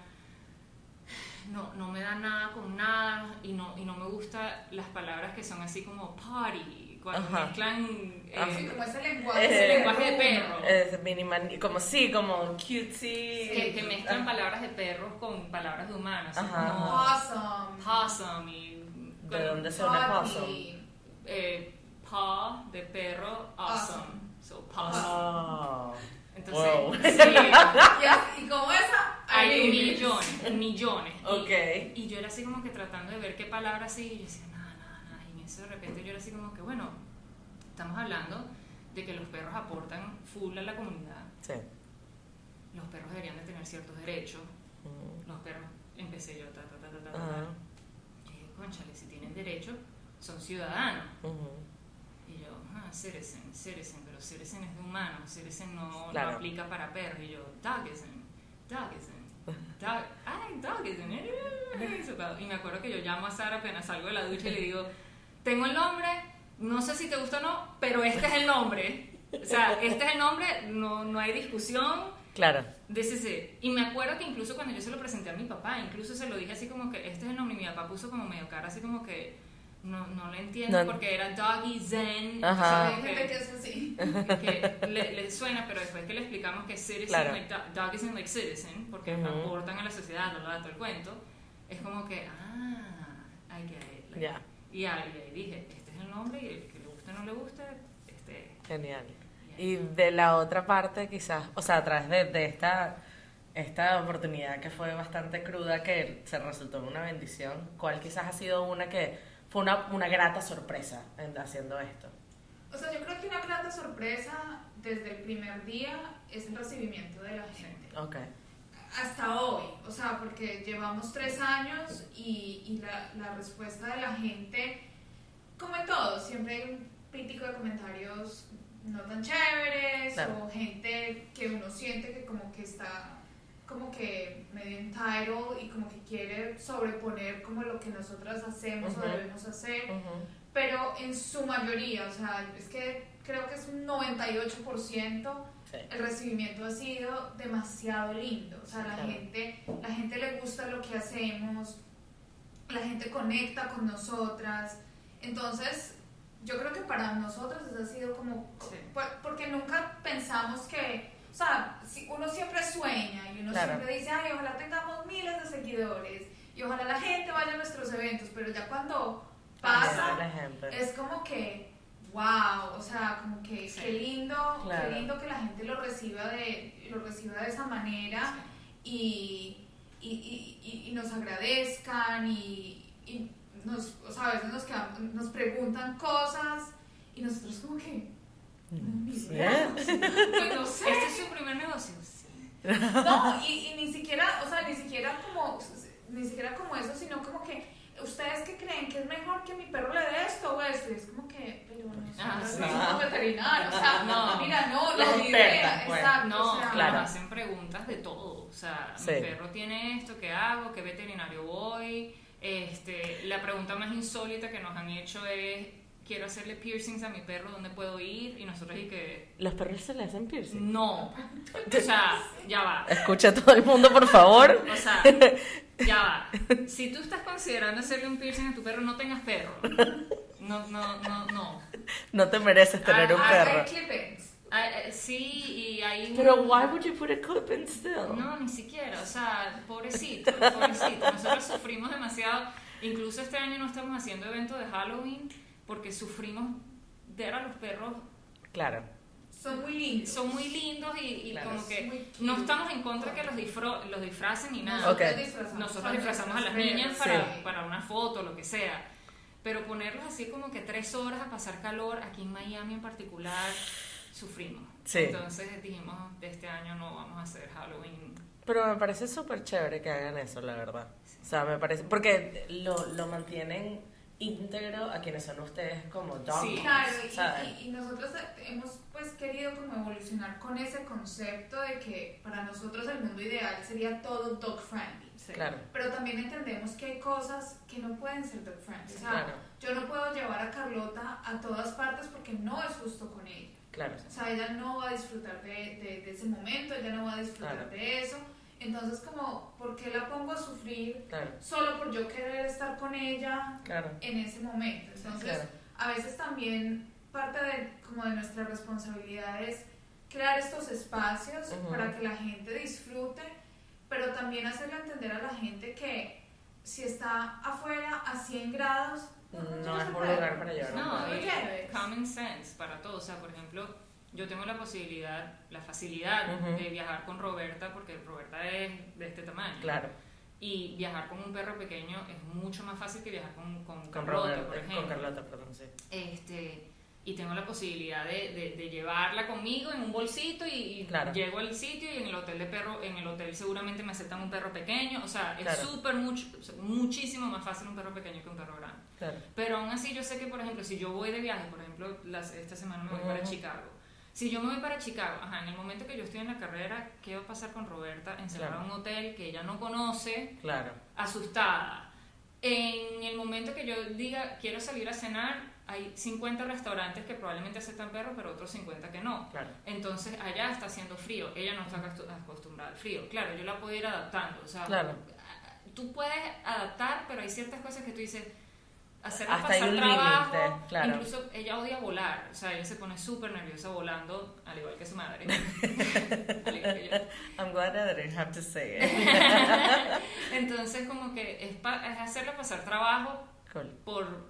no, no me da nada con nada y no, y no me gustan las palabras que son así como party, cuando Ajá. mezclan eh, Sí, como ese lenguaje. Ese lenguaje de perro. Es minimal, como sí, como cutesy. que, que mezclan Ah, palabras de perros con palabras de humanos, Ajá. como possum y ¿De dónde Potty. possum? eh, paw de perro, awesome, Awesome. So possum. Oh. Entonces, Wow. sí, Y, como esa, hay millones, millones. Y- Ok. Y, yo era así como que tratando de ver qué palabra así, y yo decía, nada, nada, nada. Y en eso de repente yo era así como que, bueno, estamos hablando de que los perros aportan full a la comunidad. Sí. Los perros deberían de tener ciertos derechos. Mm. Los perros, empecé yo, ta, ta, ta, ta, ta. Y dije, conchale, si tienen derechos, son ciudadanos. Y yo, citizen, citizen, pero citizen es de humano, citizen no, Claro. no aplica para perros. Y yo, doggizen, doggizen, dog, ay, eh. Y me acuerdo que yo llamo a Sara apenas salgo de la ducha y le digo, tengo el nombre, no sé si te gusta o no, pero este es el nombre. O sea, este es el nombre, no, no hay discusión. Claro. It. Y me acuerdo que incluso cuando yo se lo presenté a mi papá, incluso se lo dije así como que este es el nombre y mi papá puso como medio cara así como que no, no lo entiendo No. porque era Doggy Zen. Ajá. Hay gente que es así. que le, le suena, pero después que le explicamos que citizen, Claro. like, do- dog isn't like citizen, porque Ujú. aportan a la sociedad, lo todo el cuento, es como que, ah, I get it. like, Ya. y, ahí, ahí dije, este es el nombre y el que le guste o no le guste, este. Genial. y ahí. Y de la otra parte, quizás, o sea, a través de, de esta, esta oportunidad que fue bastante cruda, que se resultó en una bendición, ¿cuál quizás ha sido una que fue una, una grata sorpresa en- haciendo esto? O sea, yo creo que una grata sorpresa desde el primer día es el recibimiento de la gente. Ok. Hasta hoy, o sea, porque llevamos tres años y, y la, la respuesta de la gente, como en todo, siempre hay un crítico de comentarios no tan chéveres Claro. o gente que uno siente que como que está como que medio entitled y como que quiere sobreponer como lo que nosotras hacemos Ujú. o debemos hacer Ujú. pero en su mayoría, o sea, es que creo que es un 98%, Sí. el recibimiento ha sido demasiado lindo, o sea, la Claro. gente, la gente le gusta lo que hacemos, la gente conecta con nosotras, entonces yo creo que para nosotros eso ha sido como, Sí. por- porque nunca pensamos que, o sea, si uno siempre sueña y uno Claro. siempre dice, ay, ojalá tengamos miles de seguidores y ojalá la gente vaya a nuestros eventos, pero ya cuando pasa, es como que, wow, o sea, como que Sí. qué lindo, Claro. qué lindo que la gente lo reciba de, lo reciba de esa manera y, y, y- y- y nos agradezcan y, y nos, o sea, a veces nos, quedan- nos preguntan cosas y nosotros como que, Sí. pues no sé. ¿Este es su primer negocio? Sí. [laughs] No, y, y ni siquiera, o sea, ni siquiera como, ni siquiera como eso, sino como que ustedes que creen que es mejor que mi perro le dé esto o esto, y es como que, pero nosotros Ah, no sí. somos veterinarios, o sea, [laughs] No. mira, no, Las la idea, pues. exacto, No, o sea, Claro. nos hacen preguntas de todo. O sea, Sí. mi perro tiene esto, ¿qué hago? ¿Qué veterinario voy? Este, la pregunta más insólita que nos han hecho es, quiero hacerle piercings a mi perro, ¿dónde puedo ir? Y nosotros y que, ¿Los perros se le hacen piercing? no. O sea, ya va. Escucha a todo el mundo, por favor. O sea, ya va. Si tú estás considerando hacerle un piercing a tu perro, no tengas perro. No, no, no, no. No te mereces tener un ah, perro. hay clip-ins. Ah, eh, sí, y hay... Pero why would you put a clip in still? No, ni siquiera, o sea, pobrecito, pobrecito. Nosotros sufrimos demasiado. Incluso este año no estamos haciendo evento de Halloween porque sufrimos ver a los perros. Claro. Son muy lindos. Son muy lindos y, y Claro. como que no estamos en contra que los, disfro- los disfracen ni nada. Ok. disfrazamos, Nosotros disfrazamos a las niñas para, sí. para una foto, lo que sea. Pero ponerlos así como que tres horas a pasar calor, aquí en Miami en particular, sufrimos. Sí. Entonces dijimos, de este año no vamos a hacer Halloween. Pero me parece súper chévere que hagan eso, la verdad. O sea, me parece. Porque lo, lo mantienen íntegro a quienes son ustedes como dog Sí. Claro, y, y- y nosotros hemos pues querido como evolucionar con ese concepto de que para nosotros el mundo ideal sería todo dog friendly. Sí. Claro, Pero también entendemos que hay cosas que no pueden ser dog friendly. O sea, claro, yo no puedo llevar a Carlota a todas partes porque no es justo con ella. claro. O sea, ella no va a disfrutar de, de- de ese momento, ella no va a disfrutar Claro. de eso. Entonces, como, ¿por qué la pongo a sufrir Claro, solo por yo querer estar con ella claro. en ese momento? Entonces, Claro. a veces también parte de, como de nuestra responsabilidad es crear estos espacios para que la gente disfrute, pero también hacerle entender a la gente que si está afuera a 100 grados, No lleves es perro. lugar para llevar No, no common sense para todo. O sea, por ejemplo, yo tengo la posibilidad, la facilidad de viajar con Roberta, porque Roberta es de este tamaño. Claro, Y viajar con un perro pequeño es mucho más fácil que viajar con, con, con Carlota, por ejemplo. con Carlota, perdón, sí. Este, y tengo la posibilidad de, de- de llevarla conmigo en un bolsito y, y Claro. llego al sitio y en el hotel de perro, en el hotel seguramente me aceptan un perro pequeño. O sea, es Claro. súper muchísimo más fácil un perro pequeño que un perro grande. Claro. Pero aún así yo sé que, por ejemplo, si yo voy de viaje, por ejemplo, las- esta semana me voy para. Chicago. Si yo me voy para Chicago, ajá, en el momento que yo estoy en la carrera, ¿qué va a pasar con Roberta? Encerrada Claro. en un hotel que ella no conoce, Claro, asustada. En el momento que yo diga quiero salir a cenar, hay 50 restaurantes que probablemente aceptan perros, pero otros 50 que no. claro. Entonces allá está haciendo frío, ella no está acostu- acostumbrada al frío. Claro, yo la puedo ir adaptando. O sea, Claro. tú puedes adaptar, pero hay ciertas cosas que tú dices, hacerla Hasta pasar un trabajo. claro. Incluso ella odia volar, o sea, ella se pone súper nerviosa volando, al igual que su madre. [laughs] Al igual que yo. I'm glad I didn't have to say it. [laughs] Entonces, como que es, pa- es hacerla pasar trabajo Cool. por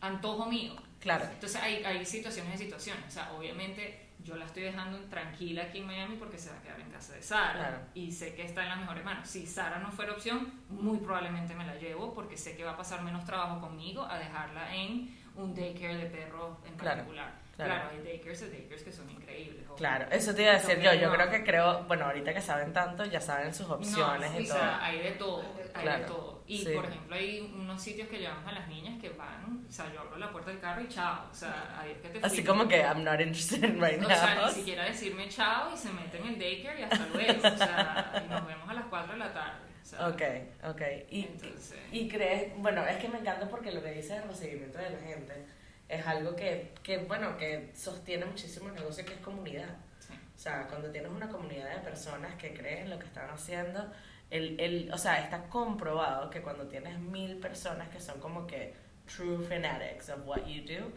antojo mío. Claro, Entonces hay, hay situaciones y situaciones. O sea, obviamente yo la estoy dejando tranquila aquí en Miami porque se va a quedar en casa de Sara. Claro. Y sé que está en las mejores manos. Si Sara no fuera opción, muy probablemente me la llevo porque sé que va a pasar menos trabajo conmigo a dejarla en un daycare de perros en Claro, particular. Claro. Claro, hay daycares de daycares que son increíbles. claro. Eso te iba a decir yo. Yo creo que creo, bueno, ahorita que saben tanto, ya saben sus opciones no, y o todo. sea, hay de todo, hay Claro, de todo. Y sí. por ejemplo, hay unos sitios que llevamos a las niñas que van, o sea, yo abro la puerta del carro y chao, o sea, adiós que te Así fuiste. como que I'm not interested in right O sea, now. ni siquiera decirme chao y se meten en el daycare y hasta luego. O sea, y nos vemos a las 4 de la tarde. O sea, Ok, ok. Y, Entonces- y crees, bueno, es que me encanta porque lo que dices del recibimiento de la gente es algo que, que, bueno, que sostiene muchísimo el negocio, que es comunidad. sí. O sea, cuando tienes una comunidad de personas que creen en lo que están haciendo, el, el, o sea, está comprobado que cuando tienes mil personas que son como que true fanatics of what you do,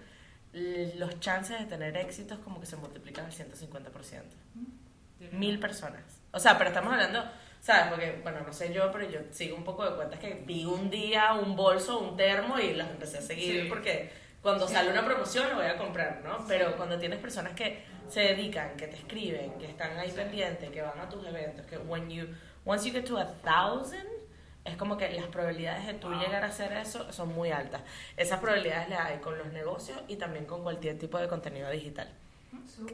los chances de tener éxitos como que se multiplican al 150%. Mil personas. O sea, pero estamos hablando, ¿sabes? Porque, bueno, no sé yo, pero yo sigo un poco de cuentas que vi un día un bolso, un termo y las empecé a seguir Sí. porque cuando sale una promoción lo voy a comprar, ¿no? Pero cuando tienes personas que se dedican, que te escriben, que están ahí Sí. pendientes, que van a tus eventos, que when you, once you get to a thousand, es como que las probabilidades de tú Wow. llegar a hacer eso son muy altas. Esas probabilidades las hay con los negocios y también con cualquier tipo de contenido digital.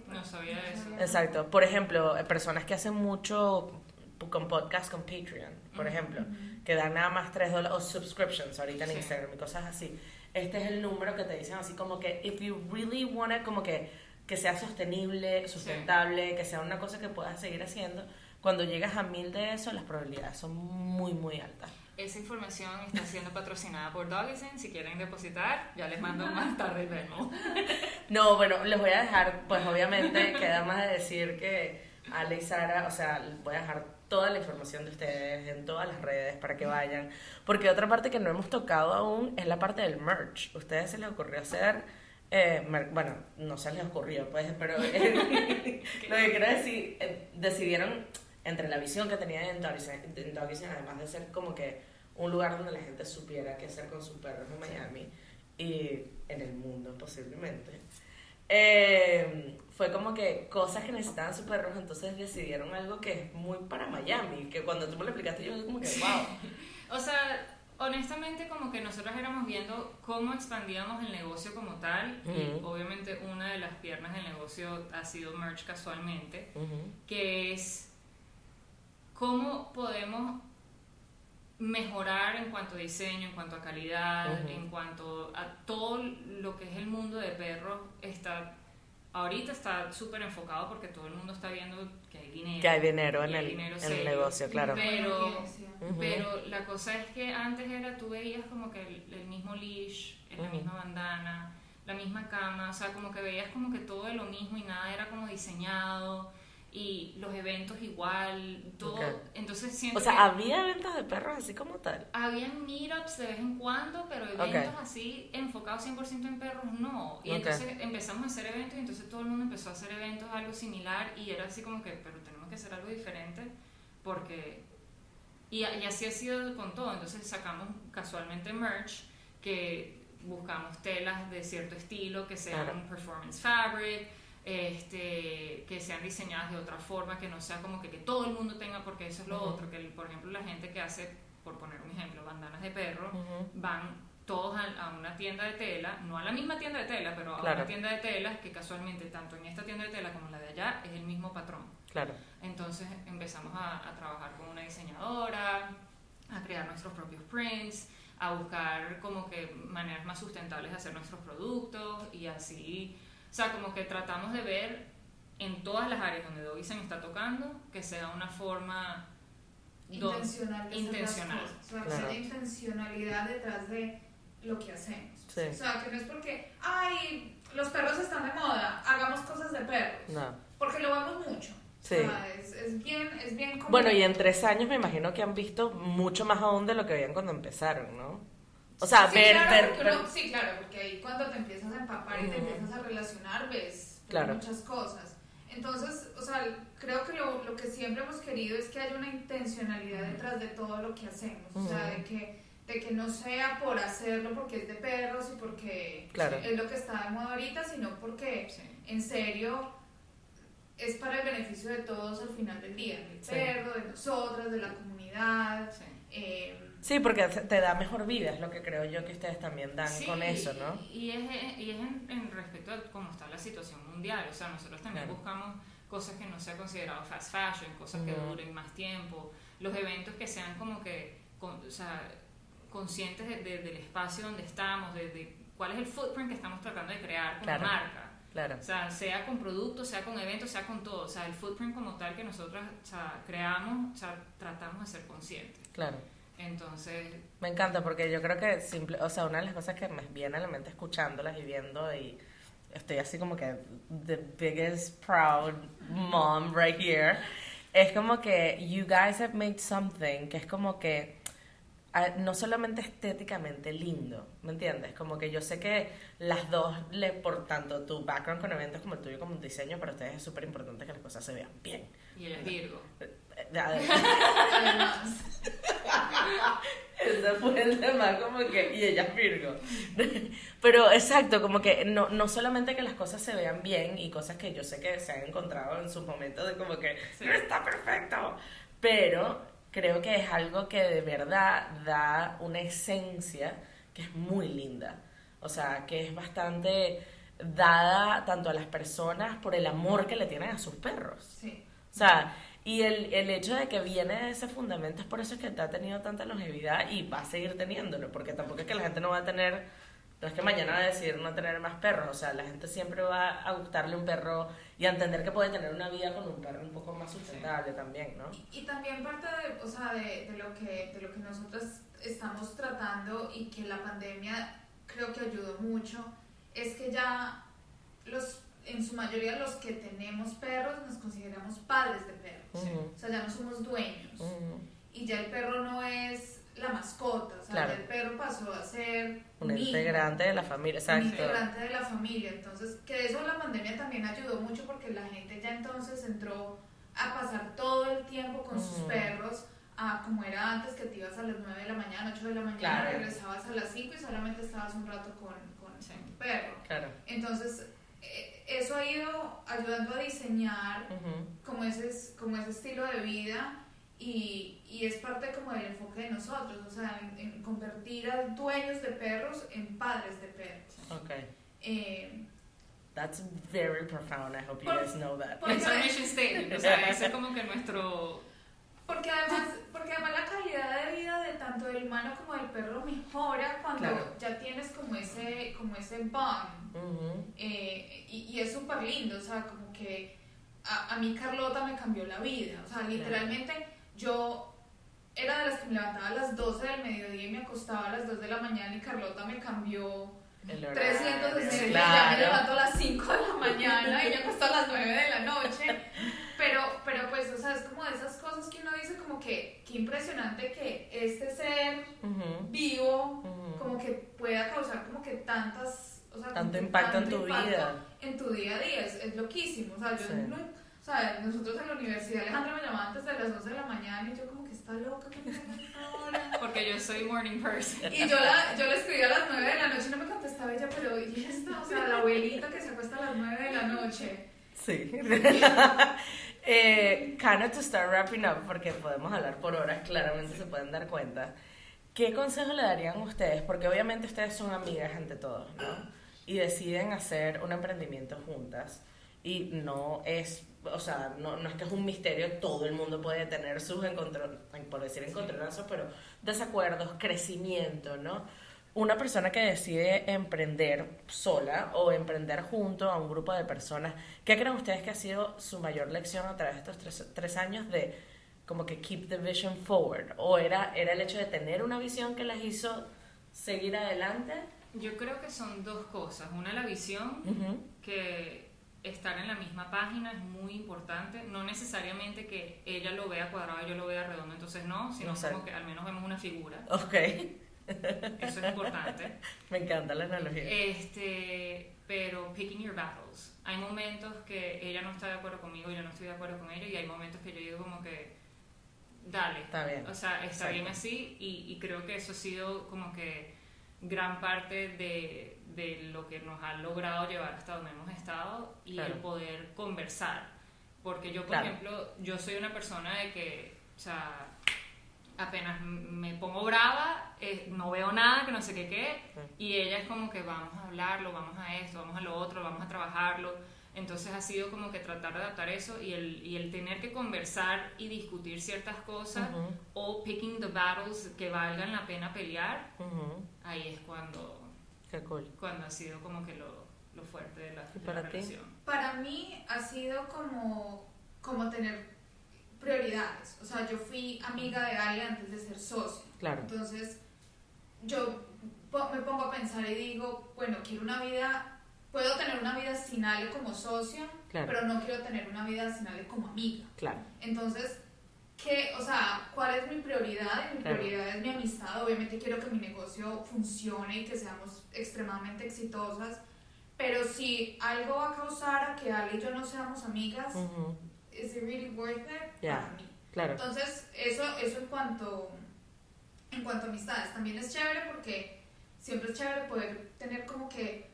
No sabía eso. Exacto. Por ejemplo, personas que hacen mucho con podcast con Patreon, por ejemplo, que dan nada más 3 dólares o subscriptions ahorita en Sí. Instagram y cosas así. Este es el número que te dicen así como que if you really want it, como que que sea sostenible, sustentable, que sea una cosa que puedas seguir haciendo. Cuando llegas a mil de eso, las probabilidades son muy, muy altas. Esa información está siendo patrocinada por Doggysen. Si quieren depositar, ya les mando más tarde el Venmo. [laughs] No, bueno, les voy a dejar, pues obviamente queda más de decir que Ale y Sara, o sea, les voy a dejar toda la información de ustedes en todas las redes para que vayan. Porque otra parte que no hemos tocado aún es la parte del merch. ¿A ustedes se les ocurrió hacer? eh, bueno, no se les ocurrió, pues, pero eh, [laughs] lo que quiero decir, eh, decidieron entre la visión que tenían en Doggysen, además de ser como que un lugar donde la gente supiera qué hacer con sus perros en Miami y en el mundo posiblemente. Eh, fue como que cosas que necesitaban sus perros, entonces decidieron algo que es muy para Miami, que cuando tú me lo explicaste yo como que, wow. [laughs] O sea, honestamente como que nosotros éramos viendo cómo expandíamos el negocio como tal y obviamente una de las piernas del negocio ha sido merch casualmente, que es cómo podemos mejorar en cuanto a diseño, en cuanto a calidad, en cuanto a todo lo que es el mundo de perros está ahorita está súper enfocado porque todo el mundo está viendo que hay dinero. Que hay dinero en hay el, dinero en el serio. negocio, claro. Pero, pero la cosa es que antes era, tú veías como que el, el mismo leash, la misma bandana, la misma cama, o sea, como que veías como que todo de lo mismo y nada era como diseñado. Y los eventos igual, todo. Entonces siento O sea, que había eventos de perros así como tal. habían meetups de vez en cuando, pero eventos así enfocados 100% en perros no. Y entonces empezamos a hacer eventos y entonces todo el mundo empezó a hacer eventos algo similar y era así como que, pero tenemos que hacer algo diferente porque... Y, y así ha sido con todo. Entonces sacamos casualmente merch que buscamos telas de cierto estilo que sean Claro. performance fabric, este, que sean diseñadas de otra forma, que no sea como que, que todo el mundo tenga, porque eso es lo Ujú. otro, que por ejemplo la gente que hace, por poner un ejemplo, bandanas de perro, Ujú. van todos a, a una tienda de tela, no a la misma tienda de tela, pero a Claro. una tienda de telas que casualmente tanto en esta tienda de tela como en la de allá es el mismo patrón. Claro. Entonces empezamos a, a trabajar con una diseñadora, a crear nuestros propios prints, a buscar como que maneras más sustentables de hacer nuestros productos y así, sea, como que tratamos de ver en todas las áreas donde Doggy se me está tocando que sea una forma intencional de intencional. cosas. O sea, que Claro. haya intencionalidad detrás de lo que hacemos. Sí. O sea, que no es porque, ay, los perros están de moda, hagamos cosas de perros. No. Porque lo vemos mucho. Sí. O sea, es, es bien, es bien. Bueno, y en tres años me imagino que han visto mucho más aún de lo que veían cuando empezaron, ¿no? O sea, Sí, ver, claro, ver, ver- uno- sí, claro, porque ahí cuando te empiezas a empapar y te empiezas a relacionar, ves, Claro. muchas cosas. Entonces, o sea, creo que lo, lo que siempre hemos querido es que haya una intencionalidad detrás de todo lo que hacemos. O sea, de que, de que no sea por hacerlo porque es de perros y porque Claro. es lo que está de moda ahorita, sino porque Sí. en serio es para el beneficio de todos al final del día, del Sí. perro, de nosotras, de la comunidad. Sí. eh, Sí, porque te da mejor vida, es lo que creo yo que ustedes también dan Sí, con eso, ¿no? Y es, y es en, en respecto a cómo está la situación mundial. O sea, nosotros también Claro. buscamos cosas que no sea considerado fast fashion, cosas que duren más tiempo, los eventos que sean como que, con- o sea, conscientes de- de- del espacio donde estamos, de, de cuál es el footprint que estamos tratando de crear como Claro. marca. Claro. O sea, sea con productos, sea con eventos, sea con todo. O sea, el footprint como tal que nosotros o sea, creamos, o sea, tratamos de ser conscientes. Claro. Entonces, Me encanta porque yo creo que simple, o sea, una de las cosas que me viene a la mente escuchándolas y viendo y estoy así como que the biggest proud mom right here es como que you guys have made something que es como que ah, no solamente estéticamente lindo, ¿me entiendes? Como que yo sé que las dos, le, por tanto tu background con eventos como el tuyo como diseño, para ustedes es súper importante que las cosas se vean bien. Y él es Virgo. [laughs] Además, Ese fue el tema, como que, y ella es Virgo. Pero exacto, como que no, no solamente que las cosas se vean bien y cosas que yo sé que se han encontrado en sus momentos de como que Sí. no está perfecto, pero creo que es algo que de verdad da una esencia que es muy linda. O sea, que es bastante dada tanto a las personas por el amor que le tienen a sus perros. sí. O sea, y el, el hecho de que viene de ese fundamento es por eso que te ha tenido tanta longevidad y va a seguir teniéndolo, porque tampoco es que la gente no va a tener, no es que mañana va a decidir no tener más perros, o sea, la gente siempre va a gustarle un perro y a entender que puede tener una vida con un perro un poco más sustentable también, ¿no? Y, y también parte de, o sea, de, de lo que, de lo que nosotros estamos tratando y que la pandemia creo que ayudó mucho, es que ya los, en su mayoría los que tenemos perros nos consideramos padres de perros. O sea, ya no somos dueños. Y ya el perro no es la mascota, o sea, Claro. ya el perro pasó a ser Un integrante de la familia, un integrante de la familia. Entonces, que eso la pandemia también ayudó mucho porque la gente ya entonces entró a pasar todo el tiempo con sus perros, a como era antes, que te ibas a las 9 de la mañana, 8 de la mañana, Claro. regresabas a las 5 y solamente estabas un rato con, con Sí. tu perro. Claro. Entonces, eh, eso ha ido ayudando a diseñar Ujú. como ese, como ese estilo de vida y, y es parte como del enfoque de nosotros, o sea, en, en convertir a dueños de perros en padres de perros. Ok. Eh, That's very profound. I hope you Por- guys know that. Es un mission statement, o sea, ese es como que nuestro... porque, además, porque además la calidad de vida de tanto del humano como del perro mejora cuando Claro. ya tienes como ese, como ese bond. Ujú. Eh, y, y es súper lindo, o sea, como que a, a mí Carlota me cambió la vida, o sea, literalmente yo era de las que me levantaba a las 12 del mediodía y me acostaba a las 2 de la mañana y Carlota me cambió El horario, 360 y ya me claro. levanto a las 5 de la mañana y me acuesto a las 9 de la noche, Pero, pero pues, o sea, es como de esas cosas que uno dice como que, qué impresionante que este ser Ujú, vivo, ujú. como que pueda causar como que tantas, o sea, Tanto impacto en tanto tu impacto vida. En tu día a día, es, es loquísimo, o sea, yo Sí. no, o sea, nosotros en la universidad, Alejandra me llamaba antes de las 11 de la mañana y yo como está loca, que me llama a esta hora. [laughs] Porque yo soy morning person. Y yo, la, yo le escribí a las 9 de la noche y no me contestaba ella, pero ¿y esta? O sea, la abuelita que se acuesta a las 9 de la noche. Sí. [laughs] eh, kind of to start wrapping up, porque podemos hablar por horas, claramente se pueden dar cuenta. ¿Qué consejo le darían ustedes? Porque obviamente ustedes son amigas ante todo, ¿no? Y deciden hacer un emprendimiento juntas. Y no es, o sea, no, no es que es un misterio, todo el mundo puede tener sus encontronazos, por decir encontronazos, pero desacuerdos, crecimiento, ¿no? Una persona que decide emprender sola o emprender junto a un grupo de personas, ¿qué creen ustedes que ha sido su mayor lección a través de estos tres, tres años de como que keep the vision forward? ¿O era, era el hecho de tener una visión que las hizo seguir adelante? Yo creo que son dos cosas. Una, la visión, que estar en la misma página es muy importante. No necesariamente que ella lo vea cuadrado y yo lo vea redondo, entonces no, sino No sé. como que al menos vemos una figura. Ok, Eso es importante. [laughs] me encanta la analogía. Este, pero picking your battles. Hay momentos que ella no está de acuerdo conmigo y yo no estoy de acuerdo con ella y hay momentos que yo digo como que dale. Está bien. O sea, está Exacto. bien así y, y creo que eso ha sido como que gran parte de, de lo que nos ha logrado llevar hasta donde hemos estado y Claro. el poder conversar. Porque yo, por Claro. ejemplo, yo soy una persona de que, o sea, apenas me pongo brava, eh, no veo nada, que no sé qué qué, y ella es como que vamos a hablarlo, vamos a esto, vamos a lo otro, vamos a trabajarlo. Entonces ha sido como que tratar de adaptar eso y el, y el tener que conversar y discutir ciertas cosas o picking the battles que valgan la pena pelear, ahí es cuando, Qué cool. cuando ha sido como que lo, lo fuerte de la, ¿Y de para la ti? relación. Para mí ha sido como, como tener prioridades. O sea, yo fui amiga de Ale antes de ser socia. Claro. Entonces, yo me pongo a pensar y digo, bueno, quiero una vida, puedo tener una vida sin Ale como socia, Claro. pero no quiero tener una vida sin Ale como amiga. Claro. Entonces, ¿qué, o sea, ¿cuál es mi prioridad? Y mi prioridad es mi amistad. Obviamente quiero que mi negocio funcione y que seamos extremadamente exitosas. Pero si algo va a causar a que Ale y yo no seamos amigas, Ujú, ¿is it really worth it? Ya. Para mí. Claro. Entonces, eso, eso en cuanto en cuanto a amistades. También es chévere porque siempre es chévere poder tener como que,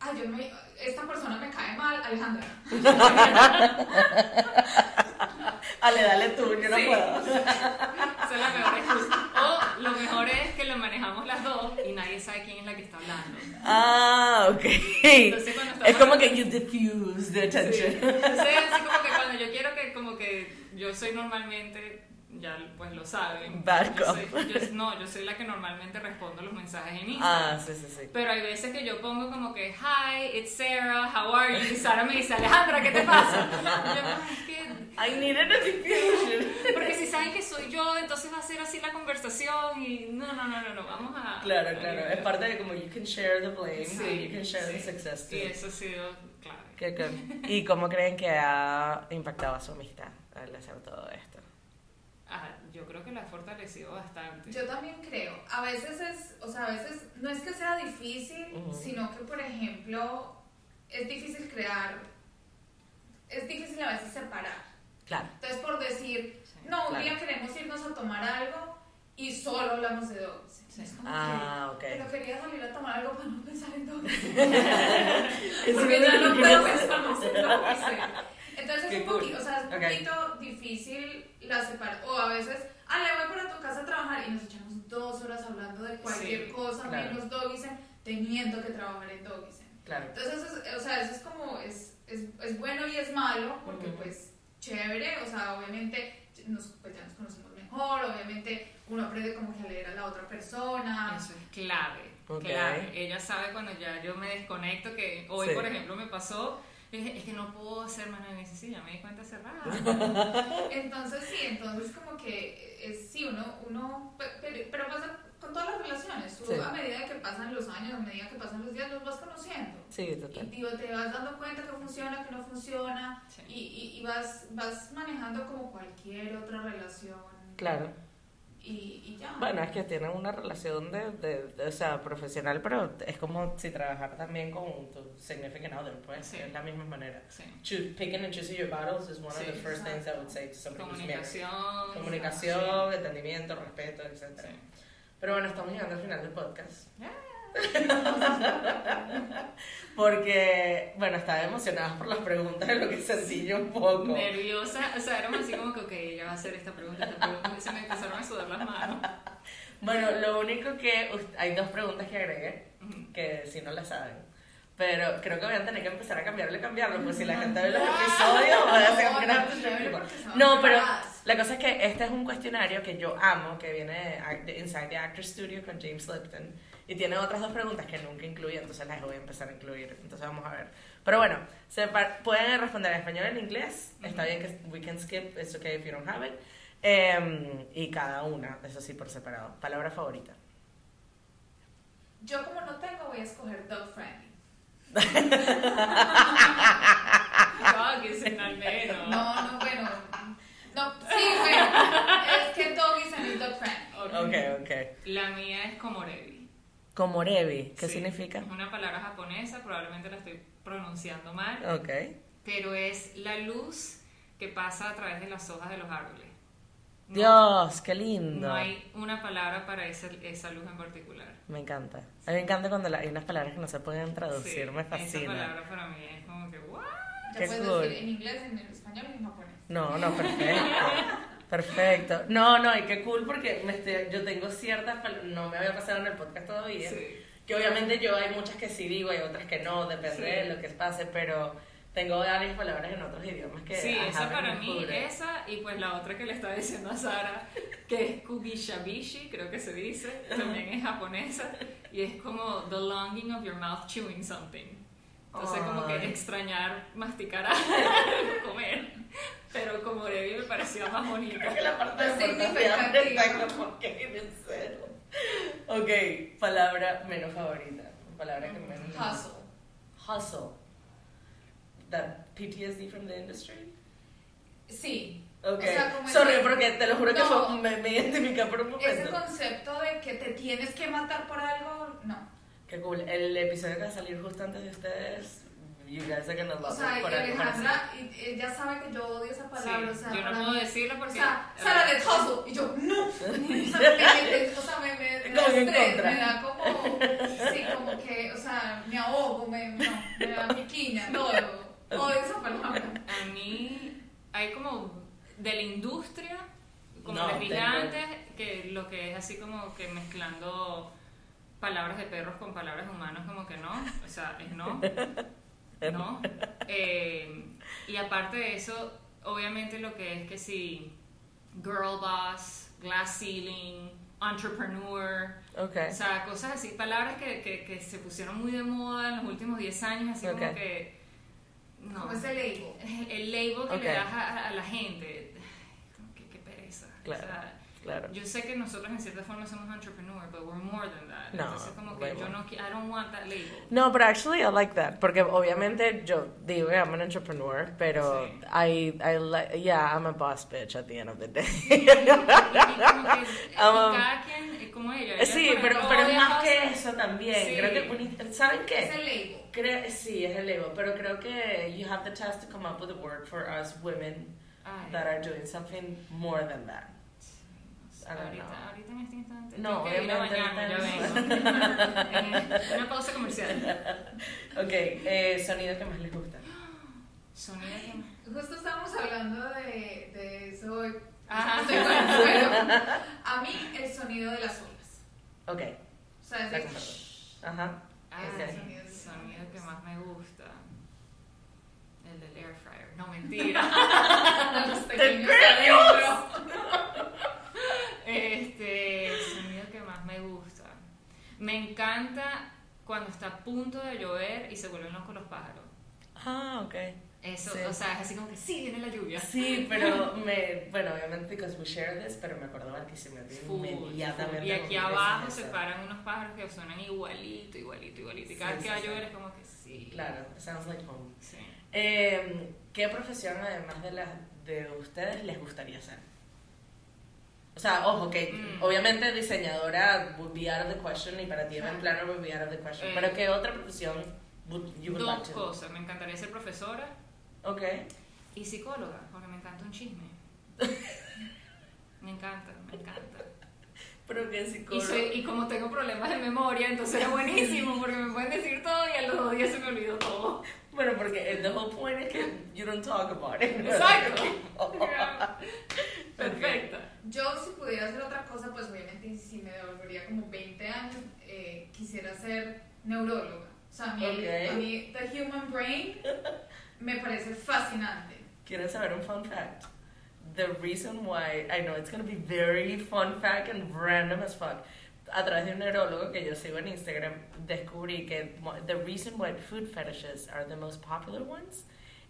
ay, yo me, esta persona me cae mal, Alejandra. [laughs] [laughs] Ale, dale tú, yo no Sí. puedo. [laughs] Esa es la mejor excusa. O lo mejor es que lo manejamos las dos y nadie sabe quién es la que está hablando. Ah, ok. Entonces, cuando Es como que you diffuse the Sí. attention. Entonces, así como que cuando yo quiero que, como que yo soy normalmente, ya pues lo saben. Bad yo soy, yo- no, yo soy la que normalmente respondo los mensajes en Instagram. Ah, sí, sí, sí. Pero hay veces que yo pongo como que, hi, it's Sarah, how are you? Y Sara me dice, Alejandra, ¿qué te pasa? Y yo, "Ay, es que I needed a diffusion. porque si saben que soy yo, entonces va a ser así la conversación y no, no, no, no, no, vamos a... Claro, claro. Es parte de como you can share the blame Sí, you can share the sí. success Y too. eso ha sido clave. Qué [laughs] cool. ¿Y cómo creen que ha impactado a su amistad al hacer todo esto? Yo creo que la ha fortalecido bastante. Yo también creo. A veces es, o sea, a veces no es que sea difícil, Ujú. sino que, por ejemplo, es difícil crear, es difícil a veces separar. Claro. Entonces, por decir, Sí. no, un Claro. día queremos irnos a tomar algo y solo hablamos de dogs. Sí. Es como Ah, ok. que, pero quería salir a tomar algo para no pensar en dogs. [laughs] Porque ya no puedo [laughs] pensar más en dogs. Entonces es un cool. poquito, o sea, es un Ok. poquito difícil la separación. O a veces, ah, le voy para tu casa a trabajar y nos echamos dos horas hablando de cualquier Sí, cosa claro. menos Dogisen, teniendo que trabajar en Dogisen. Claro. Entonces, eso es, o sea, eso es como, es, es, es bueno y es malo, porque pues chévere, o sea, obviamente nos, pues, ya nos conocemos mejor, obviamente uno aprende como que a leer a la otra persona. Eso es clave, Ok. clave. Ella sabe cuando ya yo me desconecto, que hoy, Sí. por ejemplo, me pasó, dije, es que no puedo hacer más nada. Y sí, ya me di cuenta rato. [laughs] Entonces sí, entonces como que es, sí, uno, uno pe- pero, pero pasa con todas las relaciones, tú Sí. a medida que pasan los años, a medida que pasan los días, los vas conociendo. Sí, Y total. digo, te vas dando cuenta que funciona, que no funciona, Sí. y, y, y vas, vas manejando como cualquier otra relación. Claro. Y, y ya. Bueno, es que tienen una relación de, de, de- o sea, profesional, pero es como si trabajar también con tu significant other, pues, Sí. es la misma manera. Sí. Choose, picking and choosing your battles is one of Sí. the first things I would say to somebody who's. Comunicación. Comunicación, entendimiento, respeto, etc. Pero bueno, estamos llegando al final del podcast. Yeah. [laughs] Porque, bueno, estaba emocionada por las preguntas, lo que sencillo un poco. Nerviosa, o sea, éramos así como que, ok, ella va a hacer esta pregunta, esta pregunta, y se me empezaron a sudar las manos. [laughs] Bueno, lo único que hay dos preguntas que agregué, que si no las saben. Pero creo que voy a tener que empezar a cambiarlo y cambiarlo, pues si la gente ve los episodios, va a decir No, pero la cosa es que este es un cuestionario que yo amo, que viene de de Inside the Actor Studio con James Lipton. Y tiene otras dos preguntas que nunca incluí, entonces las voy a empezar a incluir. Entonces vamos a ver. Pero bueno, se pueden responder en español o en inglés. Está bien que we can skip, it's okay if you don't have it. Em, y cada una, eso sí, por separado. Palabra favorita. Yo como no tengo, voy a escoger dog friendly. Ah, que se al menos. No, no, bueno. No, sí, bueno. Es que dog is and dog friendly. Ok, ok. La mía es komorebi. Komorebi, ¿qué Sí, significa? Es una palabra japonesa, probablemente la estoy pronunciando mal, Ok. pero es la luz que pasa a través de las hojas de los árboles. No- Dios, qué lindo. No hay una palabra para esa, esa luz en particular. Me encanta. A mí me encanta cuando la- hay unas palabras que no se pueden traducir, Sí, me Esa fascina. palabra para mí es como que, ¿what? Qué puedes cool. decir en inglés, en español y en japonés. No, no, perfecto. [laughs] Perfecto. No, no, y qué cool porque me estoy- yo tengo ciertas no me había pasado en el podcast todavía, Sí. que obviamente yo hay muchas que sí digo, hay otras que no, depende Sí. de lo que pase, pero tengo varias palabras en otros idiomas que Sí, esa para mí, esa y pues la otra que le estaba diciendo a Sara, que es kubishabishi, creo que se dice, también es japonesa, y es como the longing of your mouth chewing something. Entonces como que Ay. extrañar masticar a [laughs] comer, pero como Debbie me parecía más bonita. Creo que la parte de Es portación significativa. está como que en serio. Ok, palabra menos favorita. Palabra que menos. Hustle. Hustle. That PTSD from the industry. Sí. Ok. O sea, como Sorry, ese- porque te lo juro que No. fue, me, me identifica por un Ese momento. concepto de que te tienes que matar por algo, no. Qué cool. El episodio que va a salir justo antes de ustedes. You guys are gonna love O sea, it y por Alejandra y- ella sabe que yo odio esa palabra. o sea, yo no puedo mí- decirlo O porque... sea, Sara let's hustle. Y yo, no. O sea, me, me- o sea, me, me, me da Como en estrés, contra. me da como, sí, como que, o sea, me ahogo, me, no, me da piquiña, todo. Odio esa palabra. A mí hay como de la industria, como No, les dije tengo- antes, que lo que es así como que mezclando palabras de perros con palabras humanas, como que no, es no, no. Eh, y aparte de eso, obviamente lo que es que si girl boss, glass ceiling, entrepreneur, Ok. o sea, cosas así, palabras que, que, que se pusieron muy de moda en los últimos 10 años, así como que... No. Como ese label. El- el label que le das a, a la gente. Como que qué pereza. Claro. O sea, Claro. yo sé que nosotros en cierta forma somos entrepreneur, but we're more than that. No, Entonces como que yo no I don't want that label. No, but actually I like that. Porque obviamente yo digo que I'm an entrepreneur, pero Sí. I, I like, yeah, I'm a boss bitch at the end of the day. Y, y como que [laughs] y Um, cada quien como ella. ella, sí, pero, ejemplo, pero es más que eso también. Sí. Creo que, ¿saben qué? Ese label. Creo, sí, es el ego, pero creo que you have the chance to come up with a word for us women Ay, that are doing something more than that. Ahorita, en este instante. No, que obviamente bañarme, ya vengo. [laughs] Eh, Una pausa comercial. Ok, eh, sonido que más les gusta. [gasps] Sonido que Justo estábamos hablando de, de eso. Ah. Estoy con el suelo. A mí, el sonido de las olas. Ok, O sea, es de... Ajá. Ah, el sonido que más me gusta. El del air fryer. No, mentira. [laughs] los ¡Te pequeños pequeños! adentro. [laughs] este, el sonido que más me gusta. Me encanta cuando está a punto de llover y se vuelven locos los pájaros. Ah, ok. Eso, Sí. o sea, es así como que sí, viene la lluvia. Sí, pero [laughs] me, bueno, obviamente because we share this, pero me acuerdo Barquisimeto Full, inmediatamente. full. Y aquí abajo se paran unos pájaros que suenan igualito, igualito, igualito. Y cada Sí, vez que sí, va a sí. llover es como que sí. Claro, sounds like home. Sí. Eh, ¿Qué profesión, además de las de ustedes, les gustaría hacer? O sea, ojo, que Mm. obviamente diseñadora would be out of the question y para ti event planner would be out of the question. Eh. pero ¿qué otra profesión would, you would like Dos to? cosas. Me encantaría ser profesora Ok. y psicóloga, porque me encanta un chisme. [laughs] Me encanta, me encanta. Pero que Y, psicólogo. soy- y como tengo problemas de memoria, entonces es buenísimo porque me pueden decir todo y a los dos días se me olvidó todo. Bueno, porque the whole point es que you don't talk about it. Exacto. [laughs] Perfecta. Yo si pudiera hacer otra cosa, pues obviamente si me devolvería como 20 años, eh, quisiera ser neuróloga. O sea, a mí, Ok. a mí the human brain me parece fascinante. ¿Quieren saber un fun fact? The reason why, I know it's going to be very fun fact and random as fuck. A través de un neurólogo que yo sigo en Instagram, descubrí que the reason why food fetishes are the most popular ones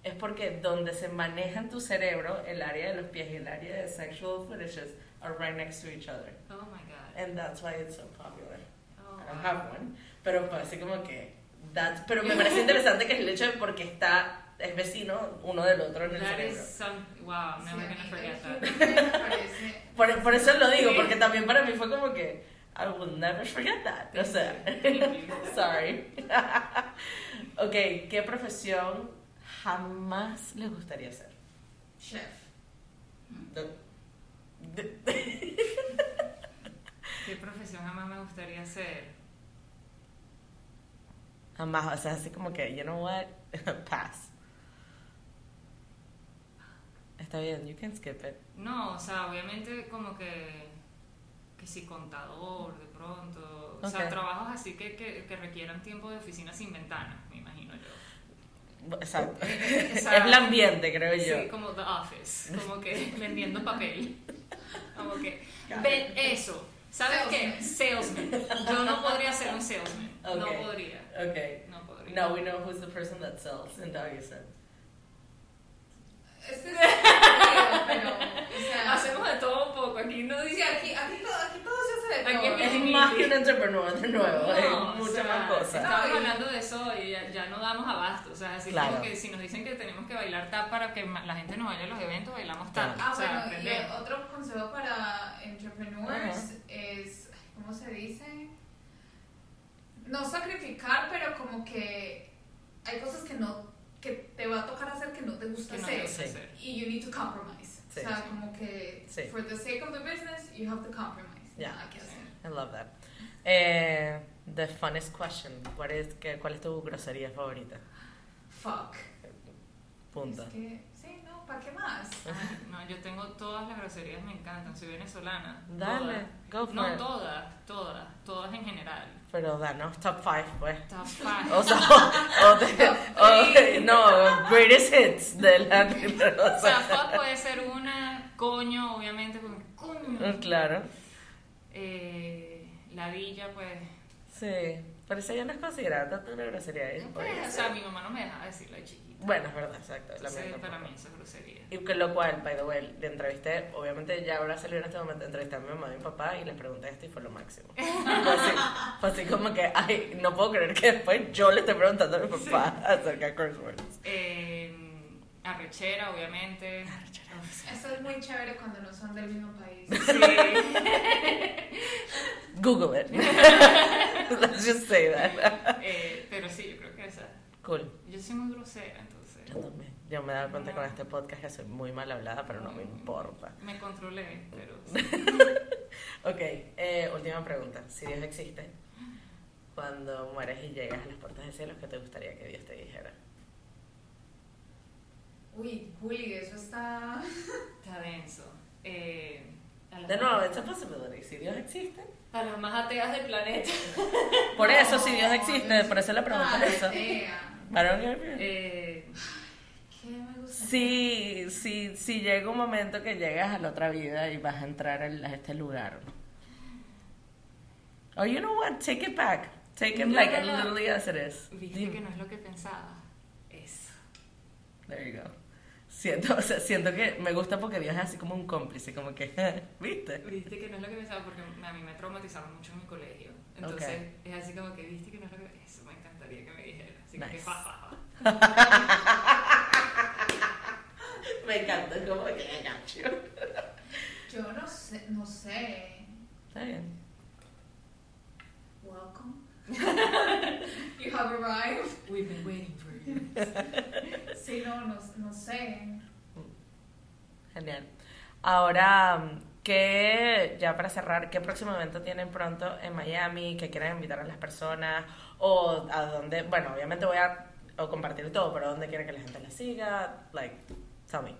es porque donde se maneja en tu cerebro el área de los pies y el área de sexual fetishes are right next to each other. Oh my god. And that's why it's so popular. Oh, I don't wow. have one. Pero pues, así como que. That's, pero me parece interesante que es el hecho de porque está. Es vecino uno del otro en el That cerebro. is some. Wow, Sí, never a gonna forget that. Por, por eso lo digo, Sí. porque también para mí fue como que. I will never forget that. O sea. [laughs] Sorry. [laughs] ok, ¿qué profesión jamás les gustaría hacer? chef. [laughs] ¿Qué profesión jamás me gustaría hacer? Jamás, o sea, así como que, you know what? Pass. Está bien, you can skip it. No, o sea, obviamente como que. Que si contador, de pronto. O sea, trabajos así que, que, que requieran tiempo de oficina sin ventanas, me imagino yo. Exacto. [laughs] Sea, es el ambiente, creo yo. Sí, como The Office, como que [laughs] vendiendo papel. Como que, ven eso. ¿Sabes Salesman. qué? Salesman. Yo no podría ser un salesman. No podría. Okay. No podría. Now we know who's the person that sells in Doggyson. Este es pero, o sea, Hacemos de todo un poco. Aquí no dice. aquí, aquí, todo, aquí todo se hace de Aquí todo. es Es más que un entrepreneur de nuevo, No, es o mucha sea, más cosa. Estamos hablando de eso y ya, ya no damos abasto. O sea, así Claro. como que si nos dicen que tenemos que bailar tap para que la gente nos vaya a los eventos, bailamos tap. Claro. Ah, o sea, bueno, y otro consejo para entrepreneurs es, ¿cómo se dice? No sacrificar, pero como que hay cosas que no, que te va a tocar hacer que no te gusta Que no hacer. hacer. Y you need to compromise. Sí. o sea, como que Sí. for the sake of the business, you have to compromise. Yeah. Nada que hacer. I love that. Eh, the funnest question. ¿Cuál es, qué, ¿Cuál es tu grosería favorita? Fuck. Punto. Es que, sí, no, ¿para qué más? Ay, no, yo tengo todas las groserías, me encantan. Soy venezolana. Dale, go for No it. todas, todas, todas en general. Pero danos top 5, pues. Top five. O sea, o, o de- o de- no, greatest hits de la [laughs] O sea, fuck puede ser una, coño, obviamente, coño. Claro. Eh, ladilla, pues. Sí, pero eso ya no es considerada tanto una grosería. Podría o sea, mi mamá no me dejaba decirla de chiquita. Bueno, es verdad, exacto. La mía para mí eso es grosería. Y que lo cual, by the way, le entrevisté, obviamente ya habrá salido en este momento, entrevisté a mi mamá y mi papá y les pregunté esto y fue lo máximo. [laughs] Fue así, fue así como que, ay, no puedo creer que después yo le esté preguntando a mi papá acerca de curse words. Eh, arrechera, obviamente. Eso es muy chévere cuando no son del mismo país. Sí. [laughs] Google it. Let's just say that. Eh, pero sí, yo creo que esa. Cool. Yo soy muy grosera, entonces. Yo también. Yo me he dado cuenta con este podcast que soy muy mal hablada, pero no me importa. Me controlé, pero. [laughs] sí. Ok, eh, última pregunta. Si Dios existe, cuando mueres y llegas a las puertas del cielo, ¿qué te gustaría que Dios te dijera? Uy, Juli, eso está... [laughs] Está denso. Eh, De nuevo, más- it's a possibility. Si Dios existe. A las más ateas del planeta. [laughs] Por eso, No, si Dios existe, por eso le pregunto Ah, eso. Eh, ¿Qué me gusta? Si, si, si llega un momento que llegas a la otra vida y vas a entrar a este lugar. Oh, you know what? Take it back. Take it No, like no. literally as it is. Viste que no es lo que pensaba. Eso. There you go. Siento, [laughs] o sea, siento que me gusta porque Dios es así como un cómplice, como que, [laughs] ¿viste? Viste que no es lo que pensaba porque a mí me traumatizaron mucho en mi colegio. Entonces es así como que viste que no es lo que. Eso me encantaría que me dijera. Así Nice. que ja, ja, ja. [laughs] Me encanta, como que I got you. Yo no sé, no sé. Está bien. Welcome. you have arrived. We've been waiting for you. Sí, no, no, no sé. Genial. Ahora, ¿qué, ya para cerrar, qué próximo evento tienen pronto en Miami? ¿Qué quieren invitar a las personas? ¿O a dónde? Bueno, obviamente voy a o compartir todo, pero ¿dónde quieren que la gente la siga? Like, tell me.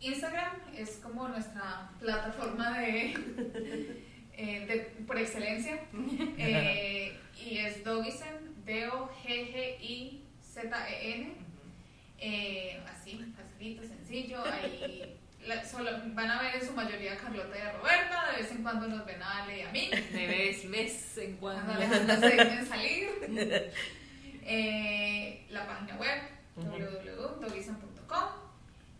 Instagram es como nuestra plataforma de, [laughs] eh, de- por excelencia. [laughs] Eh, y es Dogisen, D-O-G-G-I-Z-E-N. Eh, así, facilito, sencillo. Ahí la- solo, van a ver en su mayoría a Carlota y a Roberta. De vez en cuando nos ven a Ale y a mí. De vez, vez en Cuando cuando. Se dejen salir. [laughs] Eh, la página web Ujú. www.dogison.com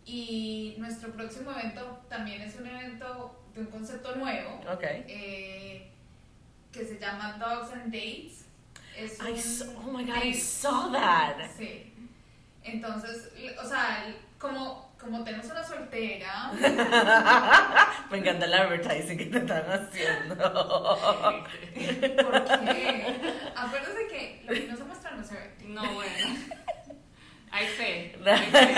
y nuestro próximo evento también es un evento de un concepto nuevo eh, que se llama Dogs and Dates. Es I un saw- oh my God, I date- saw that. Sí. Entonces, o sea, como, como tenemos una soltera, [laughs] Me encanta el advertising que te están haciendo. porque acuérdate que lo que no se muestra no se ve. No, bueno. Hay fe. Hay fe.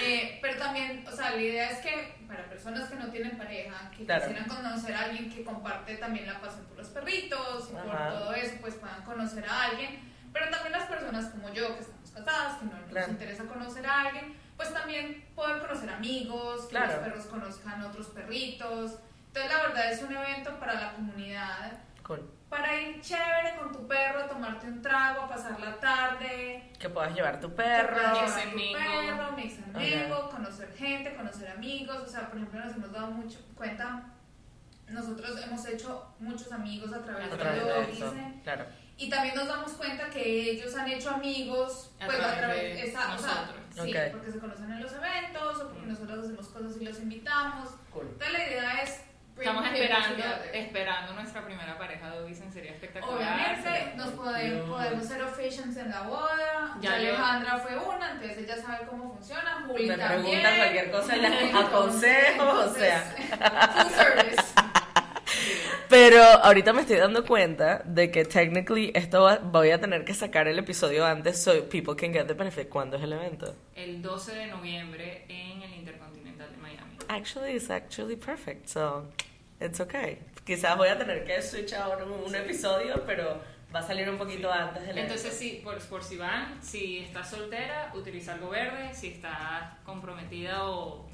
Eh, pero también, o sea, la idea es que para personas que no tienen pareja, que Claro. quisieran conocer a alguien que comparte también la pasión por los perritos y por todo eso, pues puedan conocer a alguien. Pero también las personas como yo, que estamos casadas, que no nos Claro. interesa conocer a alguien, pues también poder conocer amigos, que Claro. los perros conozcan otros perritos. Entonces, la verdad es un evento para la comunidad, Cool. para ir chévere con tu perro, tomarte un trago, a pasar la tarde, Que puedas llevar tu Perro. Mix and mingle. perro, and mingle, conocer gente, conocer amigos. O sea, por ejemplo, nos hemos dado mucho cuenta. Nosotros hemos hecho muchos amigos a través A de través lo de dicen. Claro. Y también nos damos cuenta que ellos han hecho amigos A pues, través de esa- o sea, nosotros. sí, porque se conocen en los eventos o porque nosotros hacemos cosas y los invitamos. Cool. Entonces la idea es Estamos esperando, esperando nuestra primera pareja de Dicen sería espectacular. Obviamente Sería- nos podemos, podemos ser officiants en la boda. Ya Ya yo- Alejandra fue una, entonces ella sabe cómo funciona. Juli Me también. preguntan cualquier cosa [laughs] Entonces, aconsejo, o sea. Full service. Pero ahorita me estoy dando cuenta de que technically esto va- voy a tener que sacar el episodio antes so people can get the benefit. ¿Cuándo es el evento? El 12 de noviembre en el Intercontinental de Miami. Actually, it's actually perfect, so it's okay. Quizás voy a tener que switch ahora un, episodio, pero va a salir un poquito antes del evento. Entonces, sí, por, por si van, si estás soltera, utiliza algo verde. Si estás comprometida o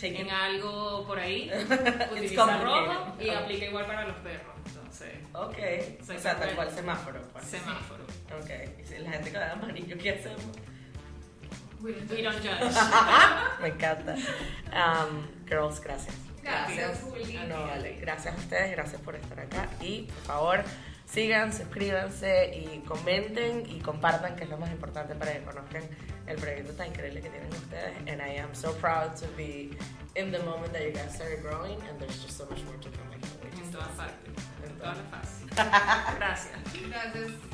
Take en it. algo por ahí, [laughs] utiliza rojo y aplica igual para los perros. Entonces, Ok, o sea, tal cual semáforo. pues. semáforo. Ok, y si la gente que da amarillo, ¿qué hacemos? We don't We do don't judge. [laughs] Me encanta. Um, girls, gracias. Gracias, Juli. No, vale. Gracias a ustedes, gracias por estar acá. Y por favor, sigan, suscríbanse y comenten y compartan, que es lo más importante para que conozcan el proyecto tan increíble que tienen ustedes. And I am so proud to be in the moment that you guys started growing, and there's just so much more to come. I can't wait En see todas it. partes. En En todas todas las fases. [laughs] Gracias. Gracias.